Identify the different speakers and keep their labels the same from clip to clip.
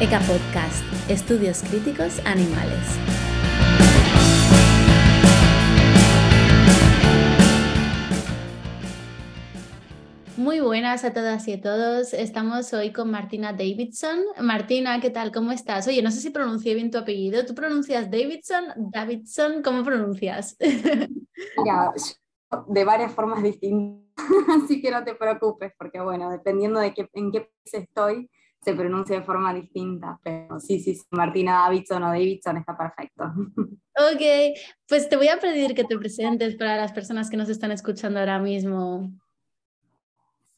Speaker 1: ECA Podcast, Estudios Críticos Animales. Muy buenas a todas y a todos. Estamos hoy con Martina Davidson. Martina, ¿qué tal? ¿Cómo estás? Oye, no sé si pronuncié bien tu apellido. ¿Tú pronuncias Davidson? Davidson, ¿cómo pronuncias?
Speaker 2: Mira, de varias formas distintas, así que no te preocupes, porque bueno, dependiendo de qué, en qué país estoy, se pronuncia de forma distinta, pero sí, sí, Martina Davidson o Davidson está perfecto.
Speaker 1: Ok, pues te voy a pedir que te presentes para las personas que nos están escuchando ahora mismo.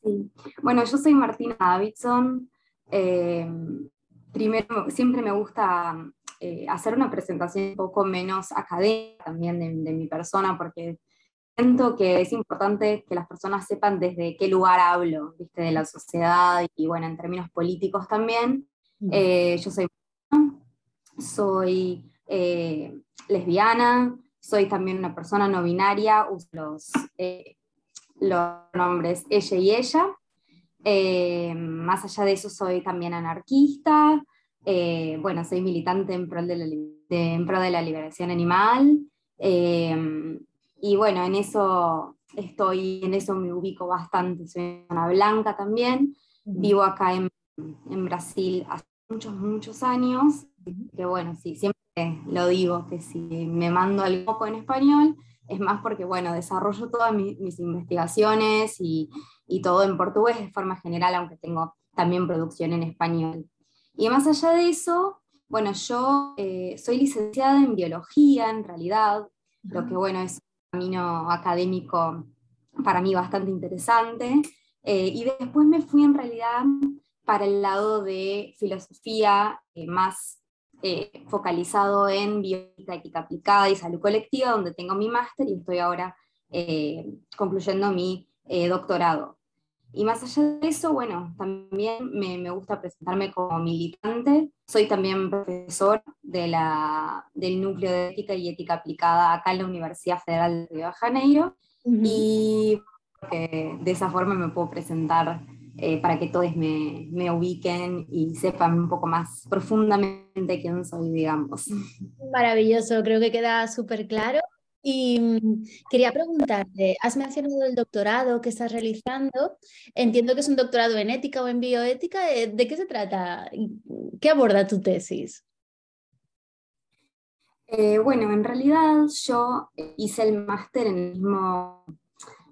Speaker 2: Sí, bueno, yo soy Martina Davidson. Eh, primero, siempre me gusta eh, hacer una presentación un poco menos académica también de, de mi persona, porque siento que es importante que las personas sepan desde qué lugar hablo, ¿viste? de la sociedad y bueno, en términos políticos también. Eh, yo soy, soy eh, lesbiana, soy también una persona no binaria, uso los, eh, los nombres ella y ella. más allá de eso, soy también anarquista. bueno, soy militante en pro de la, en pro de la liberación animal. Y bueno, en eso estoy, en eso me ubico bastante. Soy una blanca también. Vivo acá en, en, Brasil hace muchos, muchos años. Que bueno, sí, siempre lo digo, que si me mando algo poco en español, es más porque, bueno, desarrollo todas mis, investigaciones y, y, todo en portugués de forma general, aunque tengo también producción en español. Y más allá de eso, bueno, yo eh, soy licenciada en biología, en realidad, lo que, bueno, es camino académico para mí bastante interesante. Eh, y después me fui en realidad para el lado de filosofía eh, más eh, focalizado en bioética, ética aplicada y salud colectiva, donde tengo mi máster y estoy ahora concluyendo mi doctorado. Y más allá de eso, bueno, también me, me, gusta presentarme como militante. Soy también profesor de la, del núcleo de ética y ética aplicada acá en la Universidad Federal de Río de Janeiro. Y de esa forma me puedo presentar eh, para que todos me, me, ubiquen y sepan un poco más profundamente quién soy, digamos.
Speaker 1: Maravilloso, creo que queda súper claro. Y mm, quería preguntarte, has mencionado el doctorado que estás realizando. Entiendo que es un doctorado en ética o en bioética. Eh, ¿De qué se trata? ¿Qué aborda tu tesis?
Speaker 2: Eh, bueno, en realidad yo hice el máster en,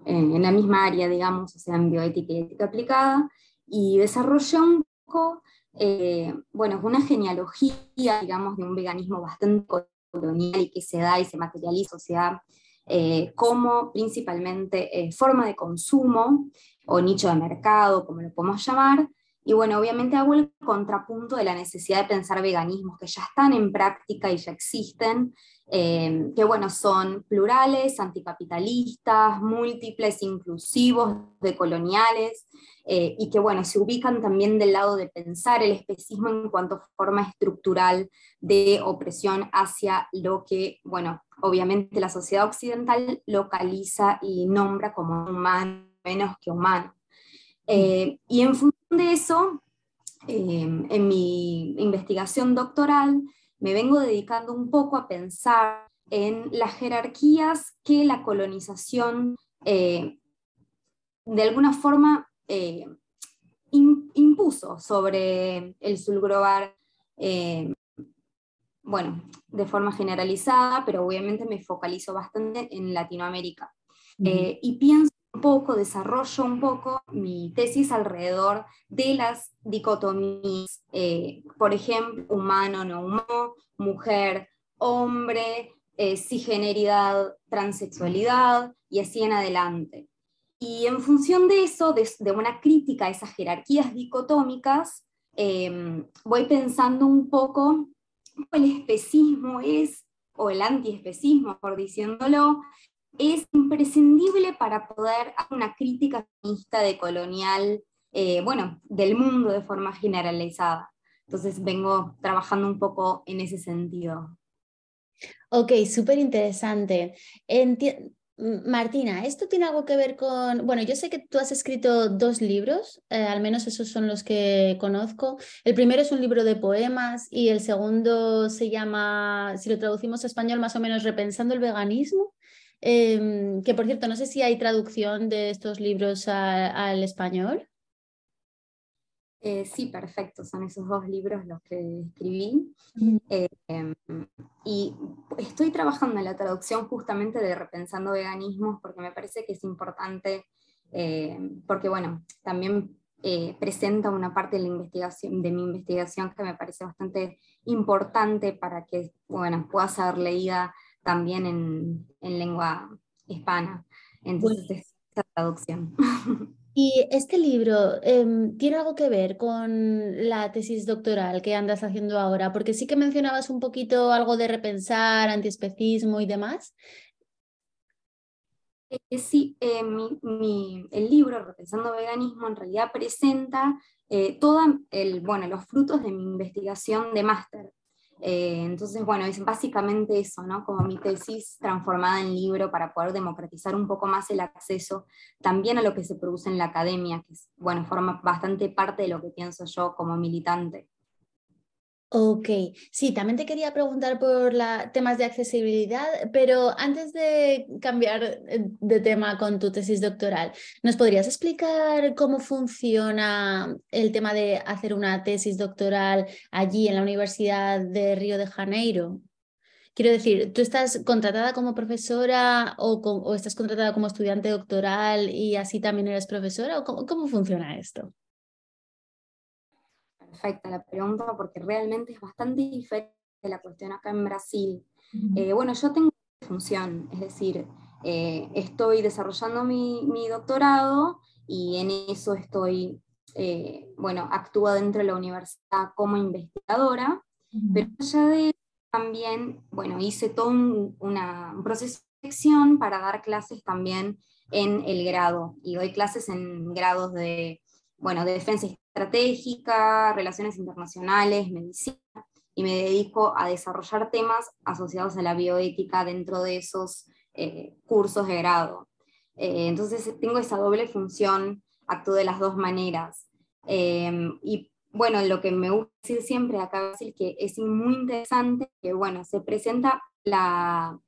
Speaker 2: la misma área, digamos, o sea, en bioética y ética aplicada, y desarrollé un poco, eh, bueno, una genealogía, digamos, de un veganismo bastante colonial y que se da y se materializa, o sea, eh, como principalmente eh, forma de consumo o nicho de mercado, como lo podemos llamar. Y bueno, obviamente hago el contrapunto de la necesidad de pensar veganismos que ya están en práctica y ya existen, eh, que bueno, son plurales, anticapitalistas, múltiples, inclusivos, decoloniales, eh, y que bueno, se ubican también del lado de pensar el especismo en cuanto a forma estructural de opresión hacia lo que, bueno, obviamente la sociedad occidental localiza y nombra como humano menos que humano. Eh, y en función de eso, en mi investigación doctoral, me vengo dedicando un poco a pensar en las jerarquías que la colonización eh, de alguna forma eh, impuso sobre el sur global, eh, bueno, de forma generalizada, pero obviamente me focalizo bastante en Latinoamérica. y pienso poco, desarrollo un poco mi tesis alrededor de las dicotomías, eh, por ejemplo, humano, no humano, mujer, hombre, eh, cisgeneridad, transexualidad y así en adelante. Y en función de eso, de, una crítica a esas jerarquías dicotómicas, em, voy pensando un poco el especismo es, o el antiespecismo, por diciéndolo, es imprescindible para poder hacer una crítica feminista de colonial, eh, bueno, del mundo de forma generalizada. Entonces vengo trabajando un poco en ese sentido.
Speaker 1: Ok, súper interesante. Martina, esto tiene algo que ver con, bueno, yo sé que tú has escrito dos libros, eh, al menos esos son los que conozco. El primero es un libro de poemas y el segundo se llama, si lo traducimos a español, más o menos Repensando el veganismo, em, que por cierto, no sé si hay traducción de estos libros al español.
Speaker 2: Eh, sí, perfecto, son esos dos libros los que escribí. Eh, y estoy trabajando en la traducción justamente de Repensando Veganismos porque me parece que es importante, eh, porque bueno, también presenta una parte de, la investigación, de mi investigación que me parece bastante importante para que bueno, pueda ser leída también en, en lengua hispana. Entonces, esa traducción.
Speaker 1: Y este libro em, tiene algo que ver con la tesis doctoral que andas haciendo ahora, porque sí que mencionabas un poquito algo de repensar, antiespecismo y demás.
Speaker 2: Eh, sí, eh, el libro Repensando Veganismo en realidad presenta eh, todos los frutos de mi investigación de máster. Eh, entonces, bueno, es básicamente eso, ¿no? Como mi tesis transformada en libro para poder democratizar un poco más el acceso también a lo que se produce en la academia, que, bueno, forma bastante parte de lo que pienso yo como militante.
Speaker 1: Ok, sí, también te quería preguntar por la, temas de accesibilidad, pero antes de cambiar de tema con tu tesis doctoral, ¿nos podrías explicar cómo funciona el tema de hacer una tesis doctoral allí en la Universidad de Río de Janeiro? Quiero decir, ¿tú estás contratada como profesora o, estás contratada como estudiante doctoral y así también eres profesora? ¿O cómo funciona esto?
Speaker 2: Perfecta la pregunta porque realmente es bastante diferente la cuestión acá en Brasil. Eh, bueno, yo tengo función, es decir, eh, estoy desarrollando mi, doctorado y en eso estoy, eh, bueno, actúo dentro de la universidad como investigadora, pero ya de también, bueno, hice todo un, un proceso de selección para dar clases también en el grado, y doy clases en grados de, bueno, de defensa estratégica, relaciones internacionales, medicina, y me dedico a desarrollar temas asociados a la bioética dentro de esos eh, cursos de grado. Eh, entonces tengo esa doble función, actúo de las dos maneras. Em, y bueno, lo que me gusta decir siempre acá es que es muy interesante que bueno, se presenta la,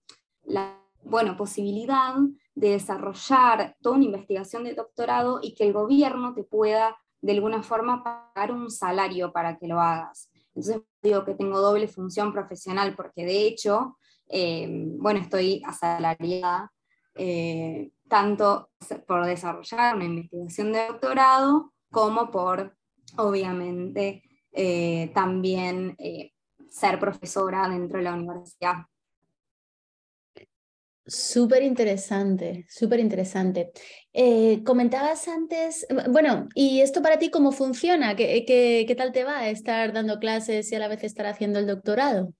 Speaker 2: la bueno, posibilidad de desarrollar toda una investigación de doctorado y que el gobierno te pueda de alguna forma pagar un salario para que lo hagas. Entonces digo que tengo doble función profesional porque de hecho, eh, bueno, estoy asalariada eh, tanto por desarrollar una investigación de doctorado como por, obviamente, eh, también ser profesora dentro de la universidad.
Speaker 1: Súper interesante, súper interesante. Eh, comentabas antes, bueno, ¿y esto para ti cómo funciona? ¿Qué, qué, tal te va estar dando clases y a la vez estar haciendo el doctorado?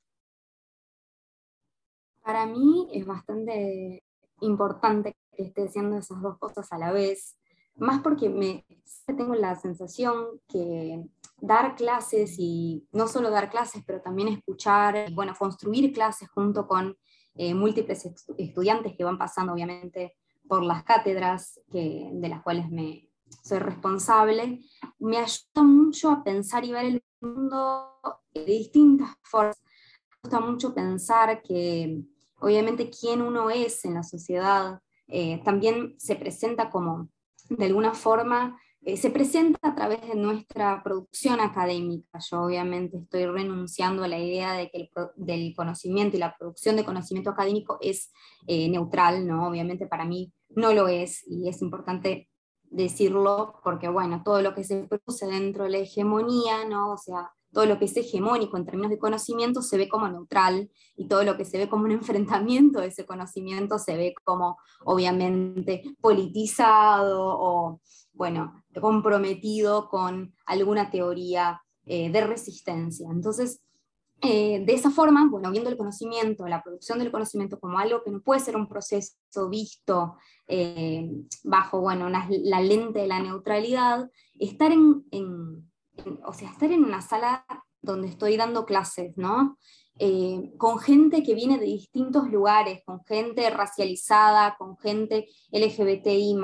Speaker 2: Para mí es bastante importante que esté haciendo esas dos cosas a la vez, más porque me tengo la sensación que dar clases y no solo dar clases, pero también escuchar, y bueno, construir clases junto con eh, múltiples estudiantes que van pasando obviamente por las cátedras que, de las cuales me soy responsable, me ayuda mucho a pensar y ver el mundo de distintas formas. Me gusta mucho pensar que obviamente quién uno es en la sociedad eh, también se presenta como de alguna forma eh, se presenta a través de nuestra producción académica. Yo obviamente estoy renunciando a la idea de que el del conocimiento y la producción de conocimiento académico es eh, neutral, ¿no? Obviamente para mí no lo es y es importante decirlo porque, bueno, todo lo que se produce dentro de la hegemonía, ¿no? O sea, todo lo que es hegemónico en términos de conocimiento se ve como neutral y todo lo que se ve como un enfrentamiento de ese conocimiento se ve como obviamente politizado o, bueno, comprometido con alguna teoría eh, de resistencia. Entonces, eh, de esa forma, bueno, viendo el conocimiento, la producción del conocimiento como algo que no puede ser un proceso visto eh, bajo, bueno, la lente de la neutralidad, estar en o sea, estar en una sala donde estoy dando clases, ¿no? con gente que viene de distintos lugares, con gente racializada, con gente LGBTI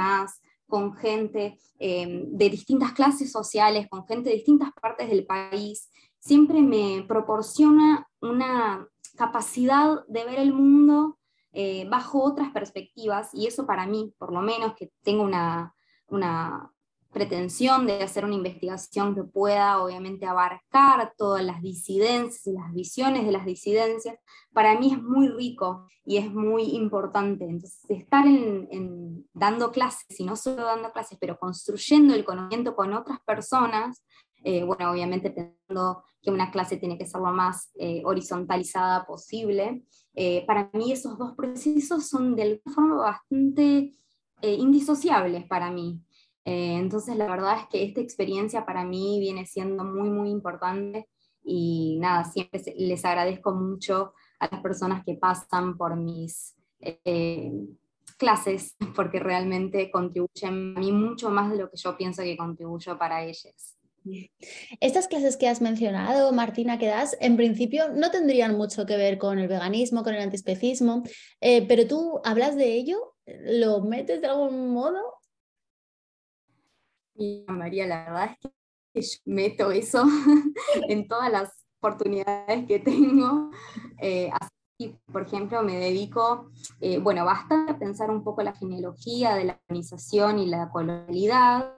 Speaker 2: con gente eh, de distintas clases sociales, con gente de distintas partes del país, siempre me proporciona una capacidad de ver el mundo eh, bajo otras perspectivas y eso para mí, por lo menos que tengo una, una pretensión de hacer una investigación que pueda obviamente abarcar todas las disidencias y las visiones de las disidencias, para mí es muy rico y es muy importante. Entonces, estar en, dando clases, y no solo dando clases, pero construyendo el conocimiento con otras personas, eh, bueno, obviamente pensando que una clase tiene que ser lo más eh, horizontalizada posible, eh, para mí esos dos procesos son de alguna forma bastante indisociables para mí. Eh, entonces, la verdad es que esta experiencia para mí viene siendo muy, muy importante y nada, siempre les agradezco mucho a las personas que pasan por mis eh, clases porque realmente contribuyen a mí mucho más de lo que yo pienso que contribuyo para ellas.
Speaker 1: Estas clases que has mencionado, Martina, que das, en principio no tendrían mucho que ver con el veganismo, con el antiespecismo, eh, pero tú hablas de ello, ¿lo metes de algún modo
Speaker 2: María, la verdad es que yo meto eso en todas las oportunidades que tengo. Eh, así, por ejemplo, me dedico, eh, bueno, basta pensar un poco la genealogía de la organización y la colonialidad,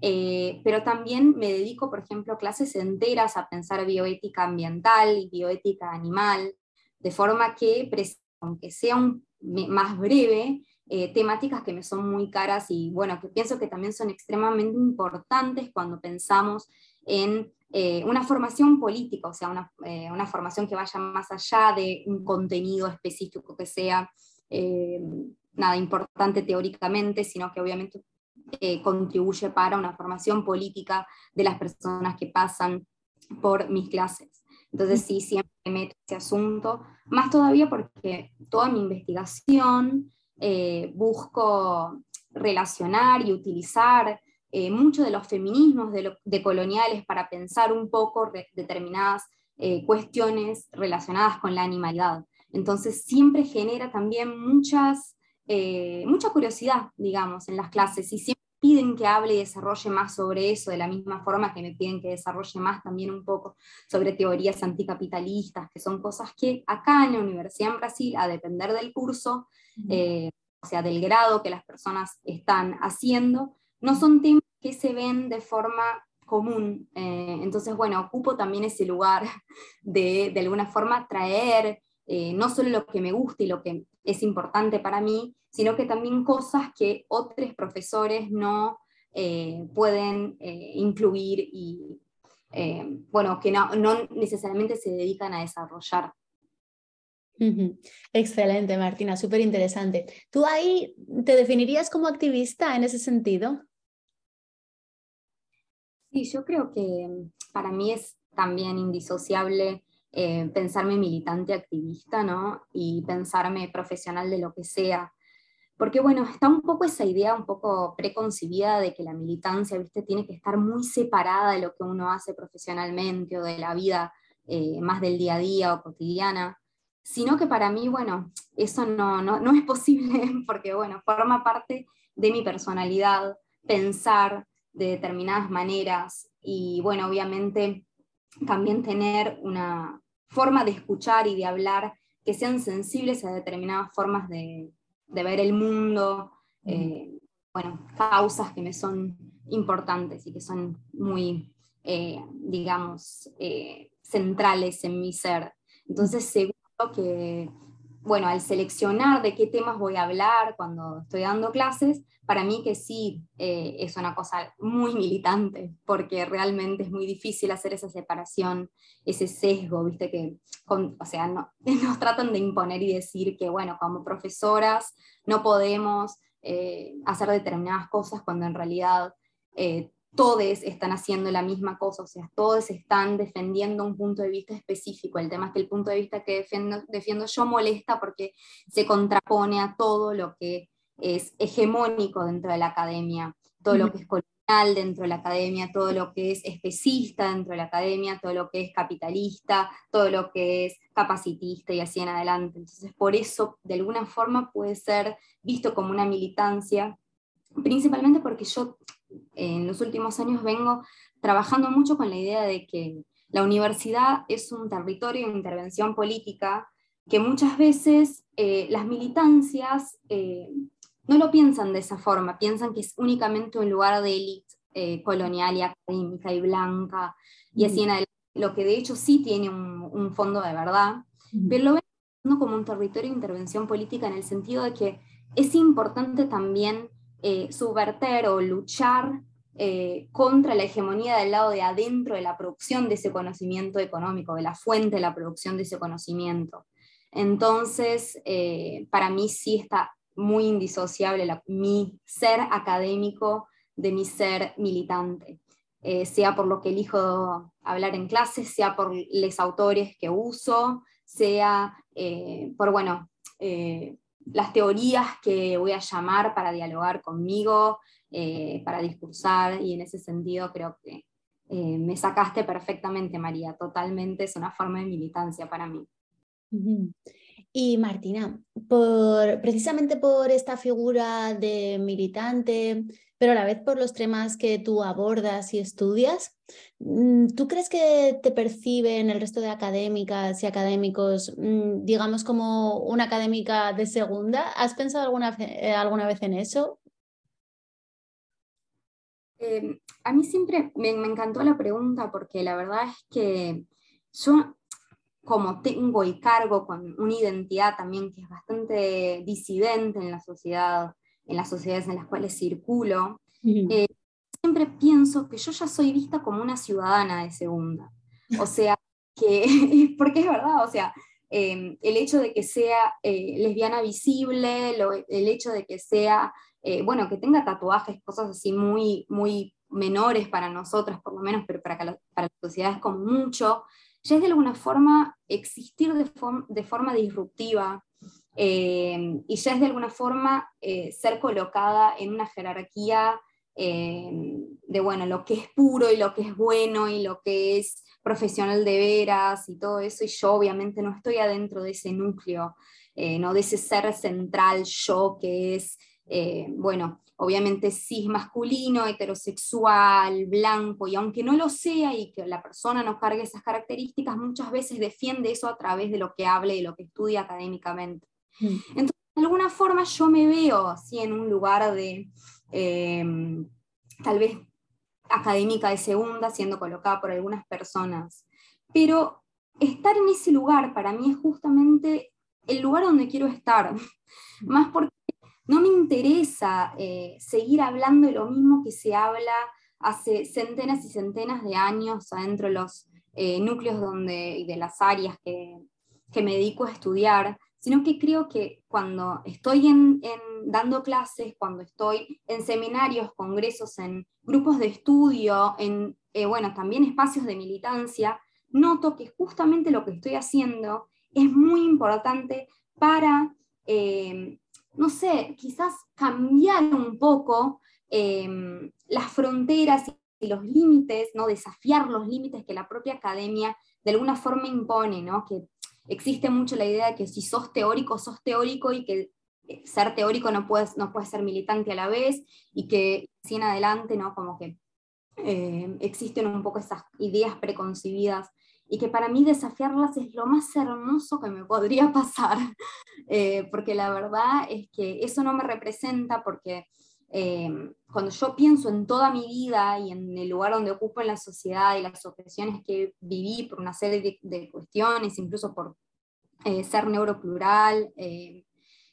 Speaker 2: eh, pero también me dedico, por ejemplo, clases enteras a pensar bioética ambiental y bioética animal, de forma que, aunque sea un, más breve, eh, temáticas que me son muy caras y bueno, que pienso que también son extremadamente importantes cuando pensamos en eh, una formación política, o sea, una, eh, una, formación que vaya más allá de un contenido específico que sea nada importante teóricamente, sino que obviamente contribuye para una formación política de las personas que pasan por mis clases. Entonces sí, siempre meto ese asunto, más todavía porque toda mi investigación eh, busco relacionar y utilizar eh, mucho de los feminismos de, coloniales para pensar un poco determinadas eh, cuestiones relacionadas con la animalidad. Entonces siempre genera también muchas, mucha curiosidad, digamos, en las clases y siempre piden que hable y desarrolle más sobre eso, de la misma forma que me piden que desarrolle más también un poco sobre teorías anticapitalistas, que son cosas que acá en la Universidad en Brasil, a depender del curso, eh, o sea, del grado que las personas están haciendo, no son temas que se ven de forma común. Eh, entonces, bueno, ocupo también ese lugar de, de alguna forma, traer eh, no solo lo que me gusta y lo que es importante para mí, sino que también cosas que otros profesores no pueden incluir y, bueno, que no, no necesariamente se dedican a desarrollar.
Speaker 1: Excelente, Martina, súper interesante. ¿Tú ahí te definirías como activista en ese sentido?
Speaker 2: Sí, yo creo que para mí es también indisociable eh, pensarme militante activista, ¿no? Y pensarme profesional de lo que sea. Porque bueno, está un poco esa idea un poco preconcebida de que la militancia, viste, tiene que estar muy separada de lo que uno hace profesionalmente o de la vida eh, más del día a día o cotidiana sino que para mí, bueno, eso no, no, es posible porque, bueno, forma parte de mi personalidad, pensar de determinadas maneras y, bueno, obviamente también tener una forma de escuchar y de hablar que sean sensibles a determinadas formas de, ver el mundo, eh, bueno, causas que me son importantes y que son muy, eh, digamos, eh, centrales en mi ser. Entonces, seguro que, bueno, al seleccionar de qué temas voy a hablar cuando estoy dando clases, para mí que sí eh, es una cosa muy militante, porque realmente es muy difícil hacer esa separación, ese sesgo, viste que, o sea, no, nos tratan de imponer y decir que, bueno, como profesoras no podemos eh, hacer determinadas cosas cuando en realidad eh, todos están haciendo la misma cosa, o sea, todos están defendiendo un punto de vista específico. El tema es que el punto de vista que defiendo, defiendo yo molesta porque se contrapone a todo lo que es hegemónico dentro de la academia. todo lo que es colonial dentro de la academia, todo lo que es especista dentro de la academia, todo lo que es capitalista, todo lo que es capacitista y así en adelante. Entonces, por eso, de alguna forma, puede ser visto como una militancia, principalmente porque yo en los últimos años vengo trabajando mucho con la idea de que la universidad es un territorio de intervención política que muchas veces eh, las militancias eh, no lo piensan de esa forma, piensan que es únicamente un lugar de élite eh, colonial y académica y blanca, y así en adelante, lo que de hecho sí tiene un, fondo de verdad, pero lo ven como un territorio de intervención política en el sentido de que es importante también subverter o luchar contra la hegemonía del lado de adentro de la producción de ese conocimiento económico, de la fuente de la producción de ese conocimiento. Entonces, eh, para mí sí está muy indisociable mi ser académico de mi ser militante, eh, sea por lo que elijo hablar en clases, sea por los autores que uso, sea eh, por, bueno, las teorías que voy a llamar para dialogar conmigo, para discursar, y en ese sentido creo que me sacaste perfectamente, María, totalmente, es una forma de militancia para mí.
Speaker 1: Y Martina, por, precisamente por esta figura de militante, pero a la vez por los temas que tú abordas y estudias, mm, ¿tú crees que te perciben el resto de académicas y académicos, mm, digamos, como una académica de segunda? ¿Has pensado alguna, alguna vez en eso?
Speaker 2: Em, a mí siempre me, me, encantó la pregunta porque la verdad es que yo como tengo y cargo con una identidad también que es bastante disidente en la sociedad, en las sociedades en las cuales circulo, eh, siempre pienso que yo ya soy vista como una ciudadana de segunda. O sea, que, porque es verdad, o sea, em, el hecho de que sea eh, lesbiana visible, el hecho de que sea, eh, bueno, que tenga tatuajes, cosas así muy, muy menores para nosotras, por lo menos, pero para, para la sociedad es como mucho, ya es de alguna forma existir de, de forma disruptiva eh, y ya es de alguna forma eh, ser colocada en una jerarquía eh, de bueno, lo que es puro y lo que es bueno y lo que es profesional de veras y todo eso, y yo obviamente no estoy adentro de ese núcleo, no de ese ser central yo que es, bueno, obviamente cis masculino, heterosexual, blanco, y aunque no lo sea y que la persona no cargue esas características, muchas veces defiende eso a través de lo que hable y lo que estudia académicamente. Mm. Entonces, de alguna forma yo me veo así en un lugar de, em, tal vez académica de segunda, siendo colocada por algunas personas, pero estar en ese lugar para mí es justamente el lugar donde quiero estar, mm. más porque no me interesa eh, seguir hablando de lo mismo que se habla hace centenas y centenas de años adentro de los eh, núcleos donde, y de las áreas que, me dedico a estudiar, sino que creo que cuando estoy en, dando clases, cuando estoy en seminarios, congresos, en grupos de estudio, en eh, bueno, también espacios de militancia, noto que justamente lo que estoy haciendo es muy importante para no sé, quizás cambiar un poco em, las fronteras y los límites, ¿no? desafiar los límites que la propia academia de alguna forma impone, ¿no? que existe mucho la idea de que si sos teórico, sos teórico y que eh, ser teórico no puedes, no puedes ser militante a la vez y que si en adelante, ¿no? como que eh, existen un poco esas ideas preconcebidas y que para mí desafiarlas es lo más hermoso que me podría pasar, eh, porque la verdad es que eso no me representa porque eh, cuando yo pienso en toda mi vida y en el lugar donde ocupo en la sociedad y las opresiones que viví por una serie de, cuestiones, incluso por eh, ser neuroplural,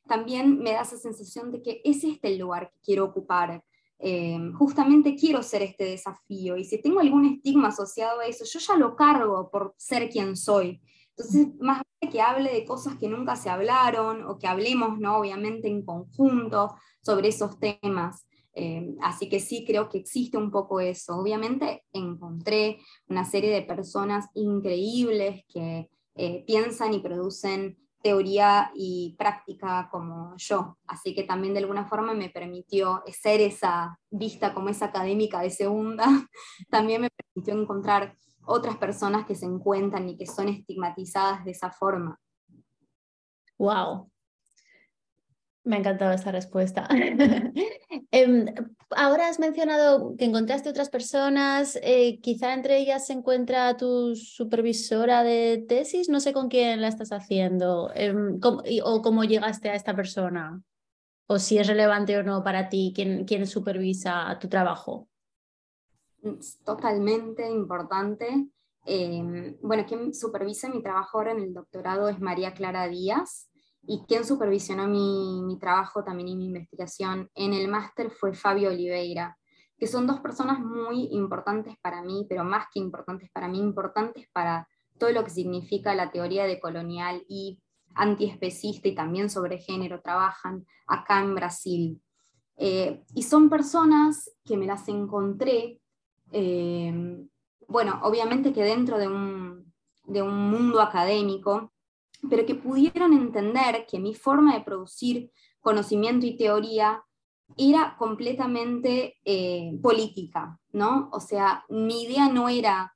Speaker 2: también me da esa sensación de que es este el lugar que quiero ocupar, eh, justamente quiero ser este desafío y si tengo algún estigma asociado a eso, yo ya lo cargo por ser quien soy. Entonces, más que hable de cosas que nunca se hablaron o que hablemos, ¿no? obviamente, en conjunto sobre esos temas. Eh, así que sí, creo que existe un poco eso. Obviamente encontré una serie de personas increíbles que eh, piensan y producen teoría y práctica como yo. Así que también de alguna forma me permitió ser esa vista como esa académica de segunda, también me permitió encontrar otras personas que se encuentran y que son estigmatizadas de esa forma.
Speaker 1: Wow, me ha encantado esta respuesta. Em, ahora has mencionado que encontraste otras personas, eh, quizá entre ellas se encuentra tu supervisora de tesis, no sé con quién la estás haciendo em, o cómo llegaste a esta persona, o si es relevante o no para ti quién, supervisa tu trabajo.
Speaker 2: Totalmente importante. Em, bueno, quien supervisa mi trabajo ahora en el doctorado es María Clara Díaz y quien supervisionó mi, trabajo también y mi investigación en el máster fue Fabio Oliveira, que son dos personas muy importantes para mí, pero más que importantes para mí, importantes para todo lo que significa la teoría de colonial y antiespecista y también sobre género, trabajan acá en Brasil. Eh, y son personas que me las encontré, eh, bueno, obviamente que dentro de un, de un mundo académico, pero que pudieron entender que mi forma de producir conocimiento y teoría era completamente eh, política, ¿no? O sea, mi idea no era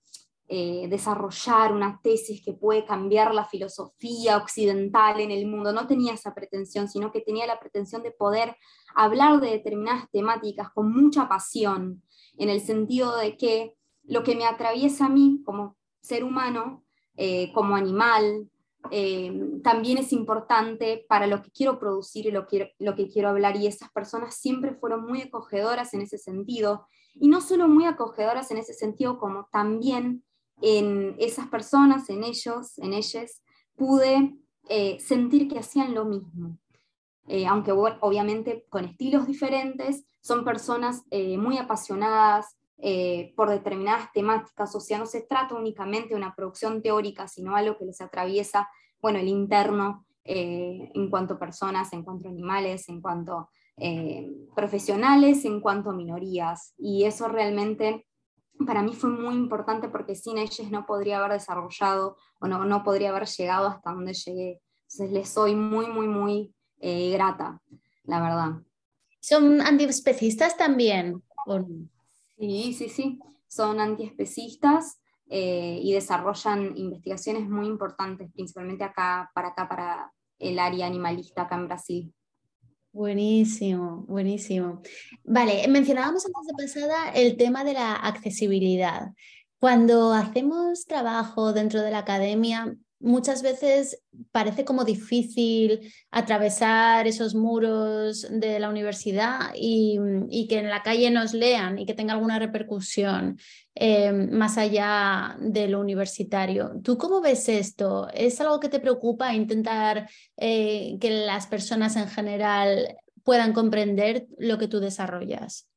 Speaker 2: eh, desarrollar una tesis que puede cambiar la filosofía occidental en el mundo, no tenía esa pretensión, sino que tenía la pretensión de poder hablar de determinadas temáticas con mucha pasión, en el sentido de que lo que me atraviesa a mí como ser humano, eh, como animal, eh, también es importante para lo que quiero producir y lo que, lo que quiero hablar. Y esas personas siempre fueron muy acogedoras en ese sentido. Y no solo muy acogedoras en ese sentido, como también en esas personas, en ellos, en ellas, pude eh, sentir que hacían lo mismo. Eh, aunque obviamente con estilos diferentes, son personas muy apasionadas, por determinadas temáticas, o sea, no se trata únicamente de una producción teórica, sino algo que les atraviesa bueno, el interno eh, en cuanto a personas, en cuanto a animales, en cuanto a eh, profesionales, en cuanto a minorías. Y eso realmente para mí fue muy importante porque sin ellos no podría haber desarrollado o no, no podría haber llegado hasta donde llegué. Entonces les soy muy, muy, muy eh, grata, la verdad.
Speaker 1: ¿Son antiespecistas también?
Speaker 2: Sí, sí, sí. Son antiespecistas. Eh, y desarrollan investigaciones muy importantes, principalmente acá, para acá, para el área animalista acá en Brasil.
Speaker 1: Buenísimo, buenísimo. Vale, mencionábamos antes de pasada el tema de la accesibilidad. Cuando hacemos trabajo dentro de la academia, muchas veces parece como difícil atravesar esos muros de la universidad y, que en la calle nos lean y que tenga alguna repercusión eh, más allá de lo universitario. ¿Tú cómo ves esto? ¿Es algo que te preocupa intentar eh, que las personas en general puedan comprender lo que tú desarrollas?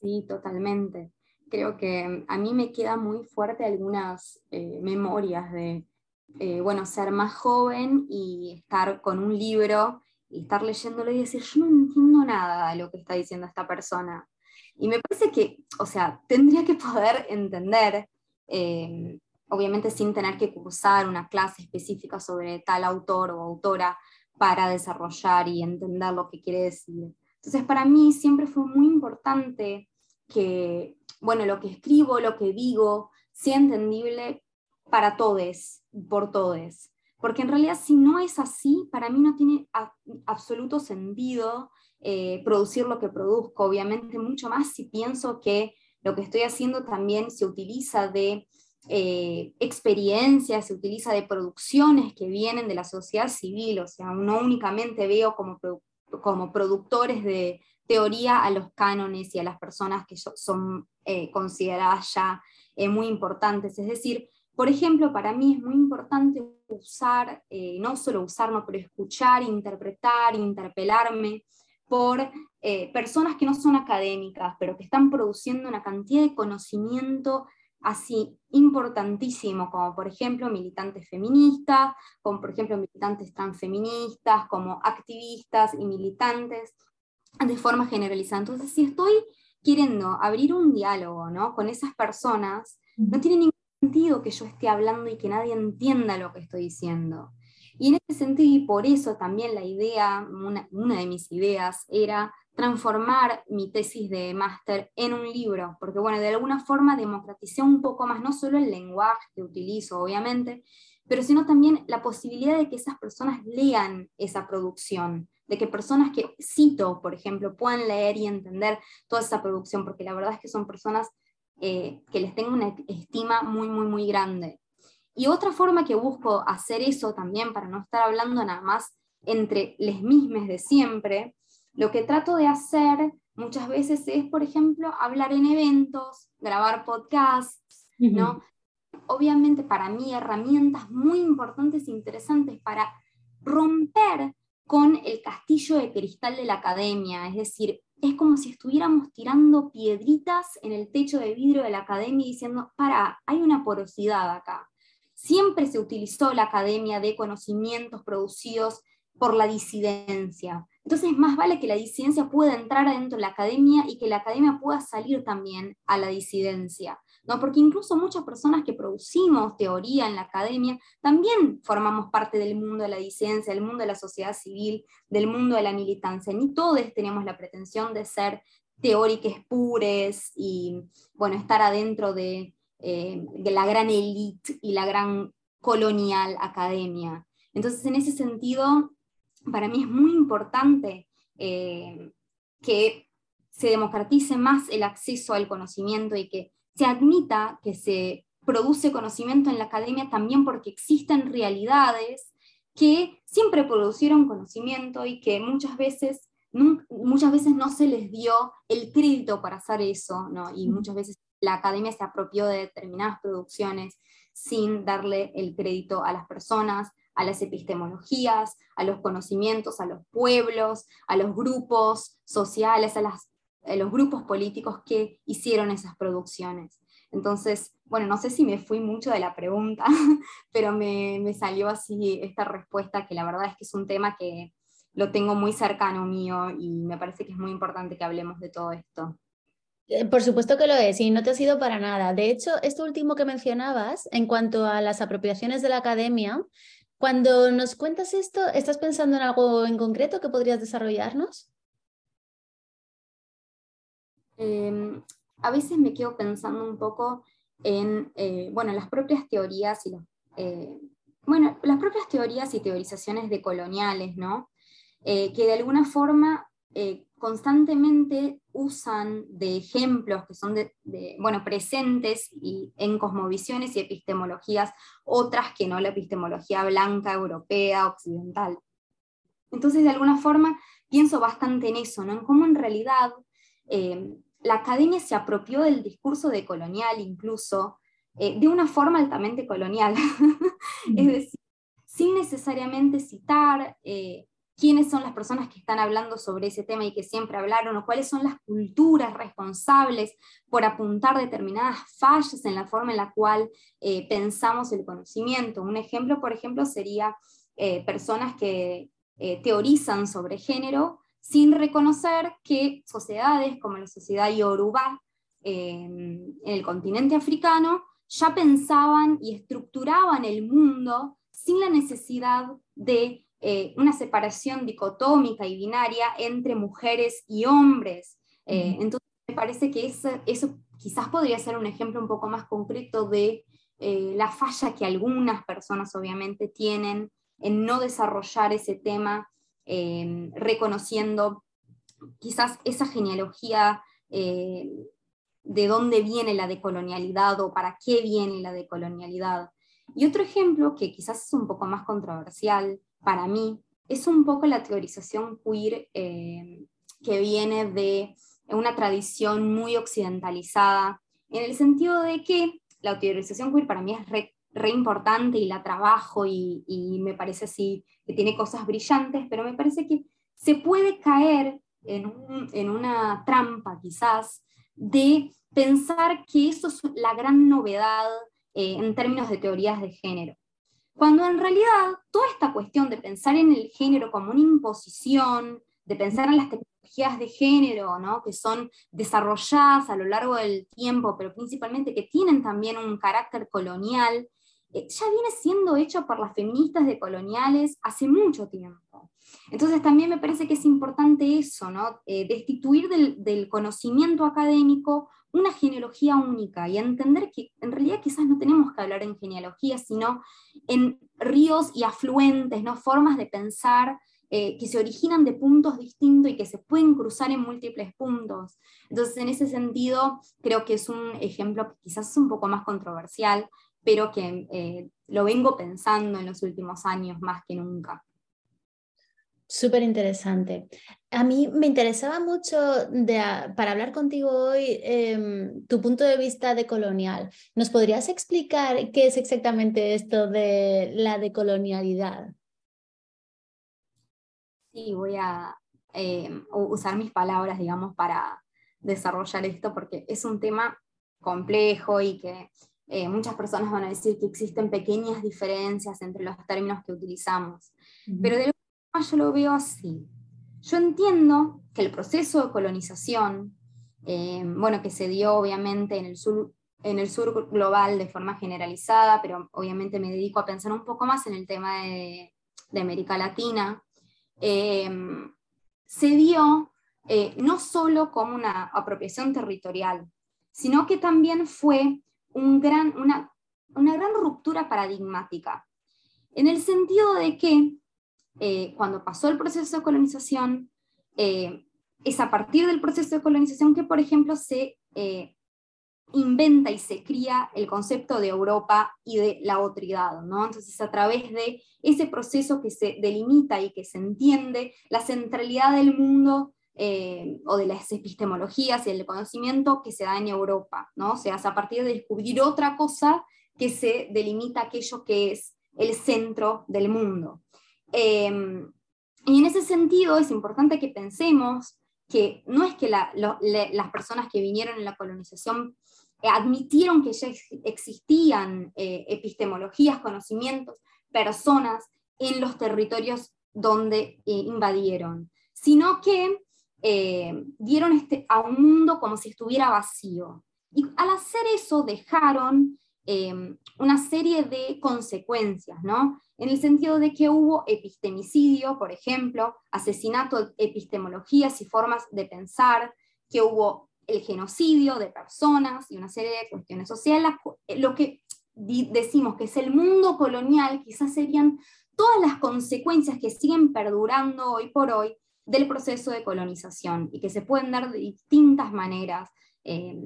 Speaker 2: Sí, totalmente creo que a mí me queda muy fuerte algunas eh, memorias de, eh, bueno, ser más joven y estar con un libro y estar leyéndolo y decir, yo no entiendo nada de lo que está diciendo esta persona. Y me parece que, o sea, tendría que poder entender, eh, obviamente sin tener que cursar una clase específica sobre tal autor o autora para desarrollar y entender lo que quiere decir. Entonces, para mí siempre fue muy importante que bueno, lo que escribo, lo que digo, sea entendible para todos, por todos. Porque en realidad si no es así, para mí no tiene absoluto sentido eh, producir lo que produzco, obviamente mucho más si pienso que lo que estoy haciendo también se utiliza de eh, experiencias, se utiliza de producciones que vienen de la sociedad civil, o sea, no únicamente veo como, como productores de, teoría a los cánones y a las personas que son eh, consideradas ya eh, muy importantes. Es decir, por ejemplo, para mí es muy importante usar, eh, no solo usarlo, pero escuchar, interpretar, interpelarme por personas que no son académicas, pero que están produciendo una cantidad de conocimiento así importantísimo, como por ejemplo militantes feministas, como por ejemplo militantes transfeministas, como activistas y militantes de forma generalizada. Entonces, si estoy queriendo abrir un diálogo ¿no? con esas personas, no tiene ningún sentido que yo esté hablando y que nadie entienda lo que estoy diciendo. Y en ese sentido, y por eso también la idea, una, una de mis ideas era transformar mi tesis de máster en un libro, porque bueno, de alguna forma democraticé un poco más, no solo el lenguaje que utilizo, obviamente, pero sino también la posibilidad de que esas personas lean esa producción, de que personas que cito, por ejemplo, puedan leer y entender toda esa producción, porque la verdad es que son personas eh, que les tengo una estima muy, muy, muy grande. Y otra forma que busco hacer eso también, para no estar hablando nada más entre les mismes de siempre, lo que trato de hacer muchas veces es, por ejemplo, hablar en eventos, grabar podcasts, ¿no? Obviamente para mí herramientas muy importantes e interesantes para romper con el castillo de cristal de la academia, es decir, es como si estuviéramos tirando piedritas en el techo de vidrio de la academia diciendo, para, hay una porosidad acá. Siempre se utilizó la academia de conocimientos producidos por la disidencia. Entonces, más vale que la disidencia pueda entrar adentro de la academia y que la academia pueda salir también a la disidencia. ¿No? Porque incluso muchas personas que producimos teoría en la academia también formamos parte del mundo de la disidencia, del mundo de la sociedad civil, del mundo de la militancia. Ni todos tenemos la pretensión de ser teóricos pures y, bueno, estar adentro de, eh, la gran élite y la gran colonial academia. Entonces, en ese sentido, para mí es muy importante eh, que se democratice más el acceso al conocimiento y que se admita que se produce conocimiento en la academia también porque existen realidades que siempre producieron conocimiento y que muchas veces, muchas veces no se les dio el crédito para hacer eso, ¿no? y muchas veces la academia se apropió de determinadas producciones sin darle el crédito a las personas, a las epistemologías, a los conocimientos, a los pueblos, a los grupos sociales, a, los grupos políticos que hicieron esas producciones. Entonces, bueno, no sé si me fui mucho de la pregunta, pero me, me, salió así esta respuesta que la verdad es que es un tema que lo tengo muy cercano mío y me parece que es muy importante que hablemos de todo esto.
Speaker 1: Eh, por supuesto que lo es y no te ha sido para nada. De hecho, esto último que mencionabas, en cuanto a las apropiaciones de la academia, cuando nos cuentas esto, ¿estás pensando en algo en concreto que podrías desarrollarnos?
Speaker 2: Em, a veces me quedo pensando un poco en eh, bueno, las propias teorías y eh, bueno, las propias teorías y teorizaciones decoloniales, ¿no? Eh, que de alguna forma constantemente usan de ejemplos que son de, bueno, presentes y en cosmovisiones y epistemologías, otras que no la epistemología blanca, europea, occidental. Entonces, de alguna forma, pienso bastante en eso, ¿no? en cómo en realidad eh, la academia se apropió del discurso de colonial incluso, eh, de una forma altamente colonial, es decir, sin necesariamente citar eh, quiénes son las personas que están hablando sobre ese tema y que siempre hablaron, o cuáles son las culturas responsables por apuntar determinadas fallas en la forma en la cual eh, pensamos el conocimiento. Un ejemplo, por ejemplo, sería personas que teorizan sobre género sin reconocer que sociedades como la sociedad yoruba en el continente africano ya pensaban y estructuraban el mundo sin la necesidad de eh, una separación dicotómica y binaria entre mujeres y hombres. Eh, entonces, me parece que eso, eso, quizás podría ser un ejemplo un poco más concreto de eh, la falla que algunas personas obviamente tienen en no desarrollar ese tema, reconociendo quizás esa genealogía de dónde viene la decolonialidad o para qué viene la decolonialidad. Y otro ejemplo que quizás es un poco más controversial para mí, es un poco la teorización queer eh, que viene de una tradición muy occidentalizada, en el sentido de que la teorización queer para mí es re, importante y la trabajo y, me parece así que tiene cosas brillantes, pero me parece que se puede caer en, una trampa quizás de pensar que eso es la gran novedad eh, en términos de teorías de género. Cuando en realidad toda esta cuestión de pensar en el género como una imposición de pensar en las tecnologías de género, ¿no? que son desarrolladas a lo largo del tiempo, pero principalmente que tienen también un carácter colonial, ya viene siendo hecho por las feministas decoloniales hace mucho tiempo. Entonces también me parece que es importante eso, ¿no? Eh, destituir del, del, conocimiento académico una genealogía única y entender que en realidad quizás no tenemos que hablar en genealogía, sino en ríos y afluentes, ¿no? formas de pensar eh, que se originan de puntos distintos y que se pueden cruzar en múltiples puntos. Entonces, en ese sentido, creo que es un ejemplo que quizás es un poco más controversial, pero que eh, lo vengo pensando en los últimos años más que nunca.
Speaker 1: Súper interesante. A mí me interesaba mucho para hablar contigo hoy em, tu punto de vista decolonial. ¿Nos podrías explicar qué es exactamente esto de la decolonialidad?
Speaker 2: Sí, voy a em, usar mis palabras, digamos, para desarrollar esto, porque es un tema complejo y que eh, muchas personas van a decir que existen pequeñas diferencias entre los términos que utilizamos. Pero de alguna yo lo veo así. Yo entiendo que el proceso de colonización, em, bueno, que se dio obviamente en el sur en el sur global de forma generalizada, pero obviamente me dedico a pensar un poco más en el tema de, de América Latina, Em, se dio eh, no solo como una apropiación territorial, sino que también fue un gran, una, gran ruptura paradigmática, en el sentido de que eh, cuando pasó el proceso de colonización, eh, es a partir del proceso de colonización que, por ejemplo, se inventa y se cría el concepto de Europa y de la otridad, ¿no? Entonces, a través de ese proceso que se delimita y que se entiende la centralidad del mundo eh, o de las epistemologías y el conocimiento que se da en Europa, ¿no? O sea, a partir de descubrir otra cosa que se delimita aquello que es el centro del mundo. Em, y en ese sentido es importante que pensemos que no es que las personas que vinieron en la colonización eh, admitieron que ya existían eh, epistemologías, conocimientos, personas en los territorios donde eh, invadieron, sino que dieron este, a un mundo como si estuviera vacío. Y al hacer eso dejaron una serie de consecuencias, ¿no? En el sentido de que hubo epistemicidio, por ejemplo, asesinato, epistemologías y formas de pensar, que hubo el genocidio de personas y una serie de cuestiones sociales, eh, lo que decimos que es el mundo colonial, quizás serían todas las consecuencias que siguen perdurando hoy por hoy del proceso de colonización y que se pueden dar de distintas maneras eh,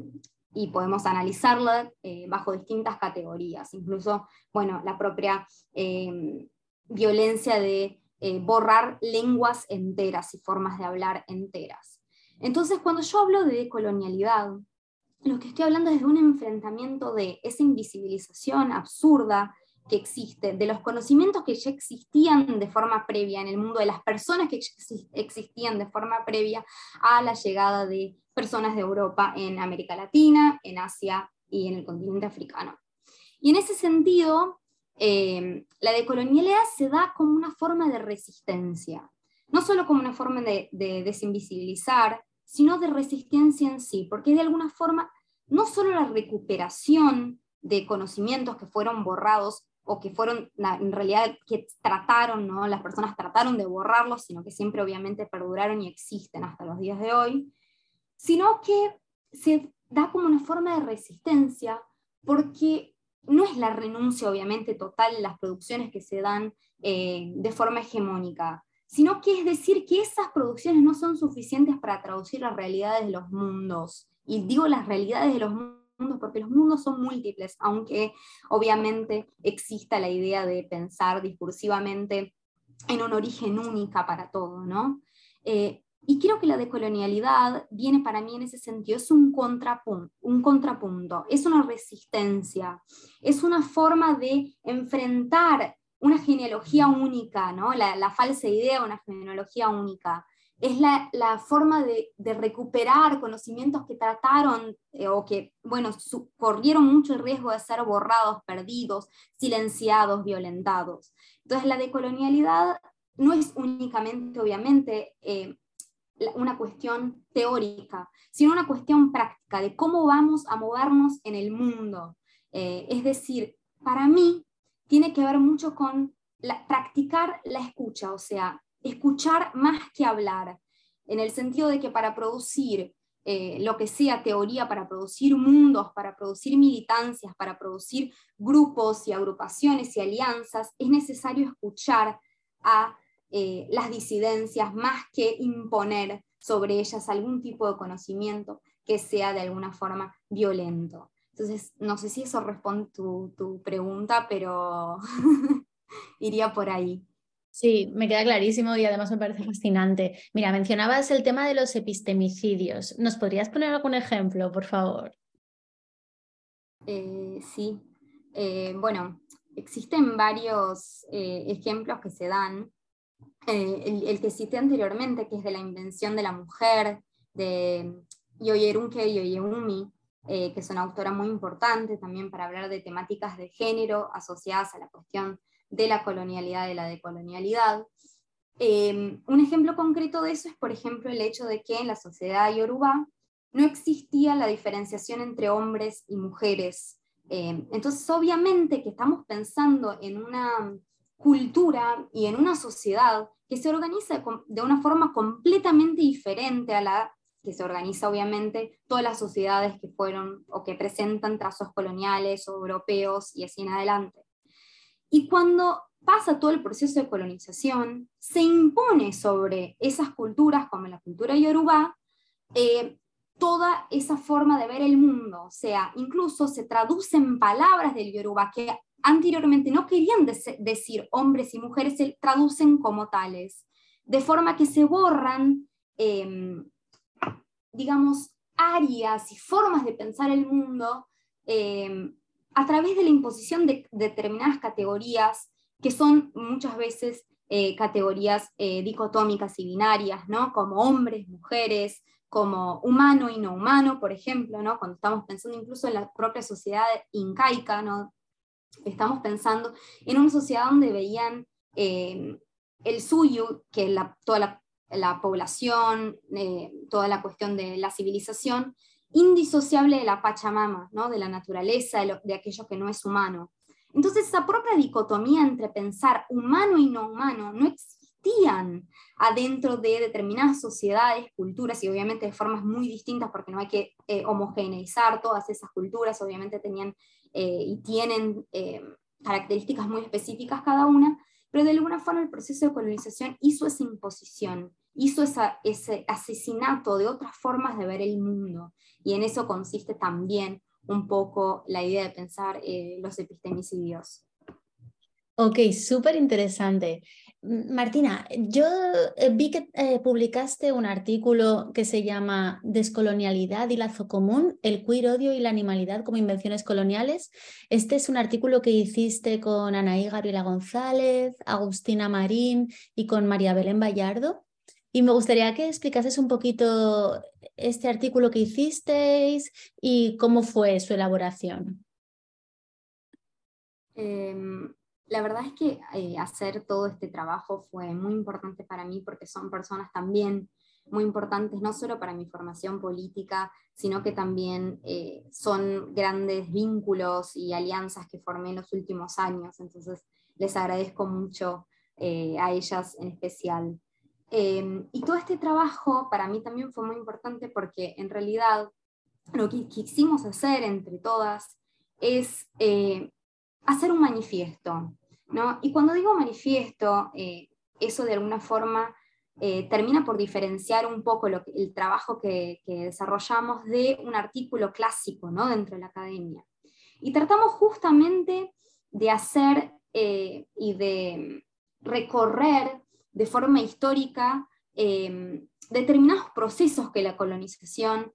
Speaker 2: y podemos analizarla eh, bajo distintas categorías, incluso, bueno, la propia violencia de borrar lenguas enteras y formas de hablar enteras. Entonces, cuando yo hablo de decolonialidad, lo que estoy hablando es de un enfrentamiento de esa invisibilización absurda que existe, de los conocimientos que ya existían de forma previa en el mundo, de las personas que existían de forma previa a la llegada de personas de Europa en América Latina, en Asia y en el continente africano. Y en ese sentido, eh, la decolonialidad se da como una forma de resistencia, no solo como una forma de desinvisibilizar, sino de resistencia en sí, porque de alguna forma no solo la recuperación de conocimientos que fueron borrados o que fueron en realidad que trataron, ¿no? las personas trataron de borrarlos, sino que siempre obviamente perduraron y existen hasta los días de hoy, sino que se da como una forma de resistencia porque no es la renuncia obviamente total en las producciones que se dan eh, de forma hegemónica, sino que es decir que esas producciones no son suficientes para traducir las realidades de los mundos. Y digo las realidades de los mundos porque los mundos son múltiples, aunque obviamente exista la idea de pensar discursivamente en un origen única para todo, ¿no? Eh, y creo que la decolonialidad viene para mí en ese sentido, es un contrapunto, un contrapunto, es una resistencia, es una forma de enfrentar una genealogía única, ¿no? la, falsa idea de una genealogía única. Es la, forma de, recuperar conocimientos que trataron eh, o que, bueno, corrieron mucho el riesgo de ser borrados, perdidos, silenciados, violentados. Entonces, la decolonialidad no es únicamente, obviamente, eh, una cuestión teórica, sino una cuestión práctica de cómo vamos a movernos en el mundo. Eh, es decir, para mí tiene que ver mucho con practicar la escucha, o sea, escuchar más que hablar, en el sentido de que para producir eh, lo que sea teoría, para producir mundos, para producir militancias, para producir grupos y agrupaciones y alianzas, es necesario escuchar a eh, las disidencias más que imponer sobre ellas algún tipo de conocimiento que sea de alguna forma violento. Entonces, no sé si eso responde tu, tu pregunta, pero iría por ahí.
Speaker 1: Sí, me queda clarísimo y además me parece fascinante. Mira, mencionabas el tema de los epistemicidios. ¿Nos podrías poner algún ejemplo, por favor?
Speaker 2: Eh, sí. Eh, bueno, existen varios ejemplos que se dan eh, el, que cité anteriormente, que es de la invención de la mujer, de Yoyerunke Yoyeumi, eh, que es una autora muy importante también para hablar de temáticas de género asociadas a la cuestión de la colonialidad, de la decolonialidad. Eh, un ejemplo concreto de eso es, por ejemplo, el hecho de que en la sociedad yoruba no existía la diferenciación entre hombres y mujeres. entonces, obviamente que estamos pensando en una cultura y en una sociedad que se organiza de una forma completamente diferente a la que se organiza obviamente todas las sociedades que fueron o que presentan trazos coloniales o europeos y así en adelante. Y cuando pasa todo el proceso de colonización, se impone sobre esas culturas, como la cultura yoruba, eh, toda esa forma de ver el mundo. O sea, incluso se traducen palabras del yoruba que anteriormente no querían decir hombres y mujeres, se traducen como tales, de forma que se borran, em, digamos, áreas y formas de pensar el mundo em, a través de la imposición de, determinadas categorías que son muchas veces eh, categorías eh, dicotómicas y binarias, ¿no? como hombres, mujeres, como humano y no humano, por ejemplo, ¿no? cuando estamos pensando incluso en la propia sociedad incaica, ¿no? Estamos pensando en una sociedad donde veían eh, el suyo, que la, toda la, población, toda la cuestión de la civilización, indisociable de la Pachamama, ¿no? de la naturaleza, de, aquello que no es humano. Entonces, esa propia dicotomía entre pensar humano y no humano no existían adentro de determinadas sociedades, culturas, y obviamente de formas muy distintas, porque no hay que eh, homogeneizar todas esas culturas, obviamente tenían eh, y tienen eh, características muy específicas cada una, pero de alguna forma el proceso de colonización hizo esa imposición, hizo ese asesinato de otras formas de ver el mundo, y en eso consiste también un poco la idea de pensar eh, los epistemicidios.
Speaker 1: Ok, súper interesante. Martina, yo eh, vi que eh, publicaste un artículo que se llama Descolonialidad y lazo común, el queer odio y la animalidad como invenciones coloniales. Este es un artículo que hiciste con Anaí Gabriela González, Agustina Marín y con María Belén Vallardo. Y me gustaría que explicases un poquito este artículo que hicisteis y cómo fue su elaboración.
Speaker 2: Em, la verdad es que eh, hacer todo este trabajo fue muy importante para mí porque son personas también muy importantes, no solo para mi formación política, sino que también eh, son grandes vínculos y alianzas que formé en los últimos años. Entonces, les agradezco mucho eh, a ellas en especial. Em, y todo este trabajo para mí también fue muy importante porque en realidad lo que quisimos hacer entre todas es hacer un manifiesto, y cuando digo manifiesto, eh, eso de alguna forma eh, termina por diferenciar un poco lo el trabajo que, desarrollamos de un artículo clásico ¿no? dentro de la academia. Y tratamos justamente de hacer eh, y de recorrer de forma histórica determinados procesos que la colonización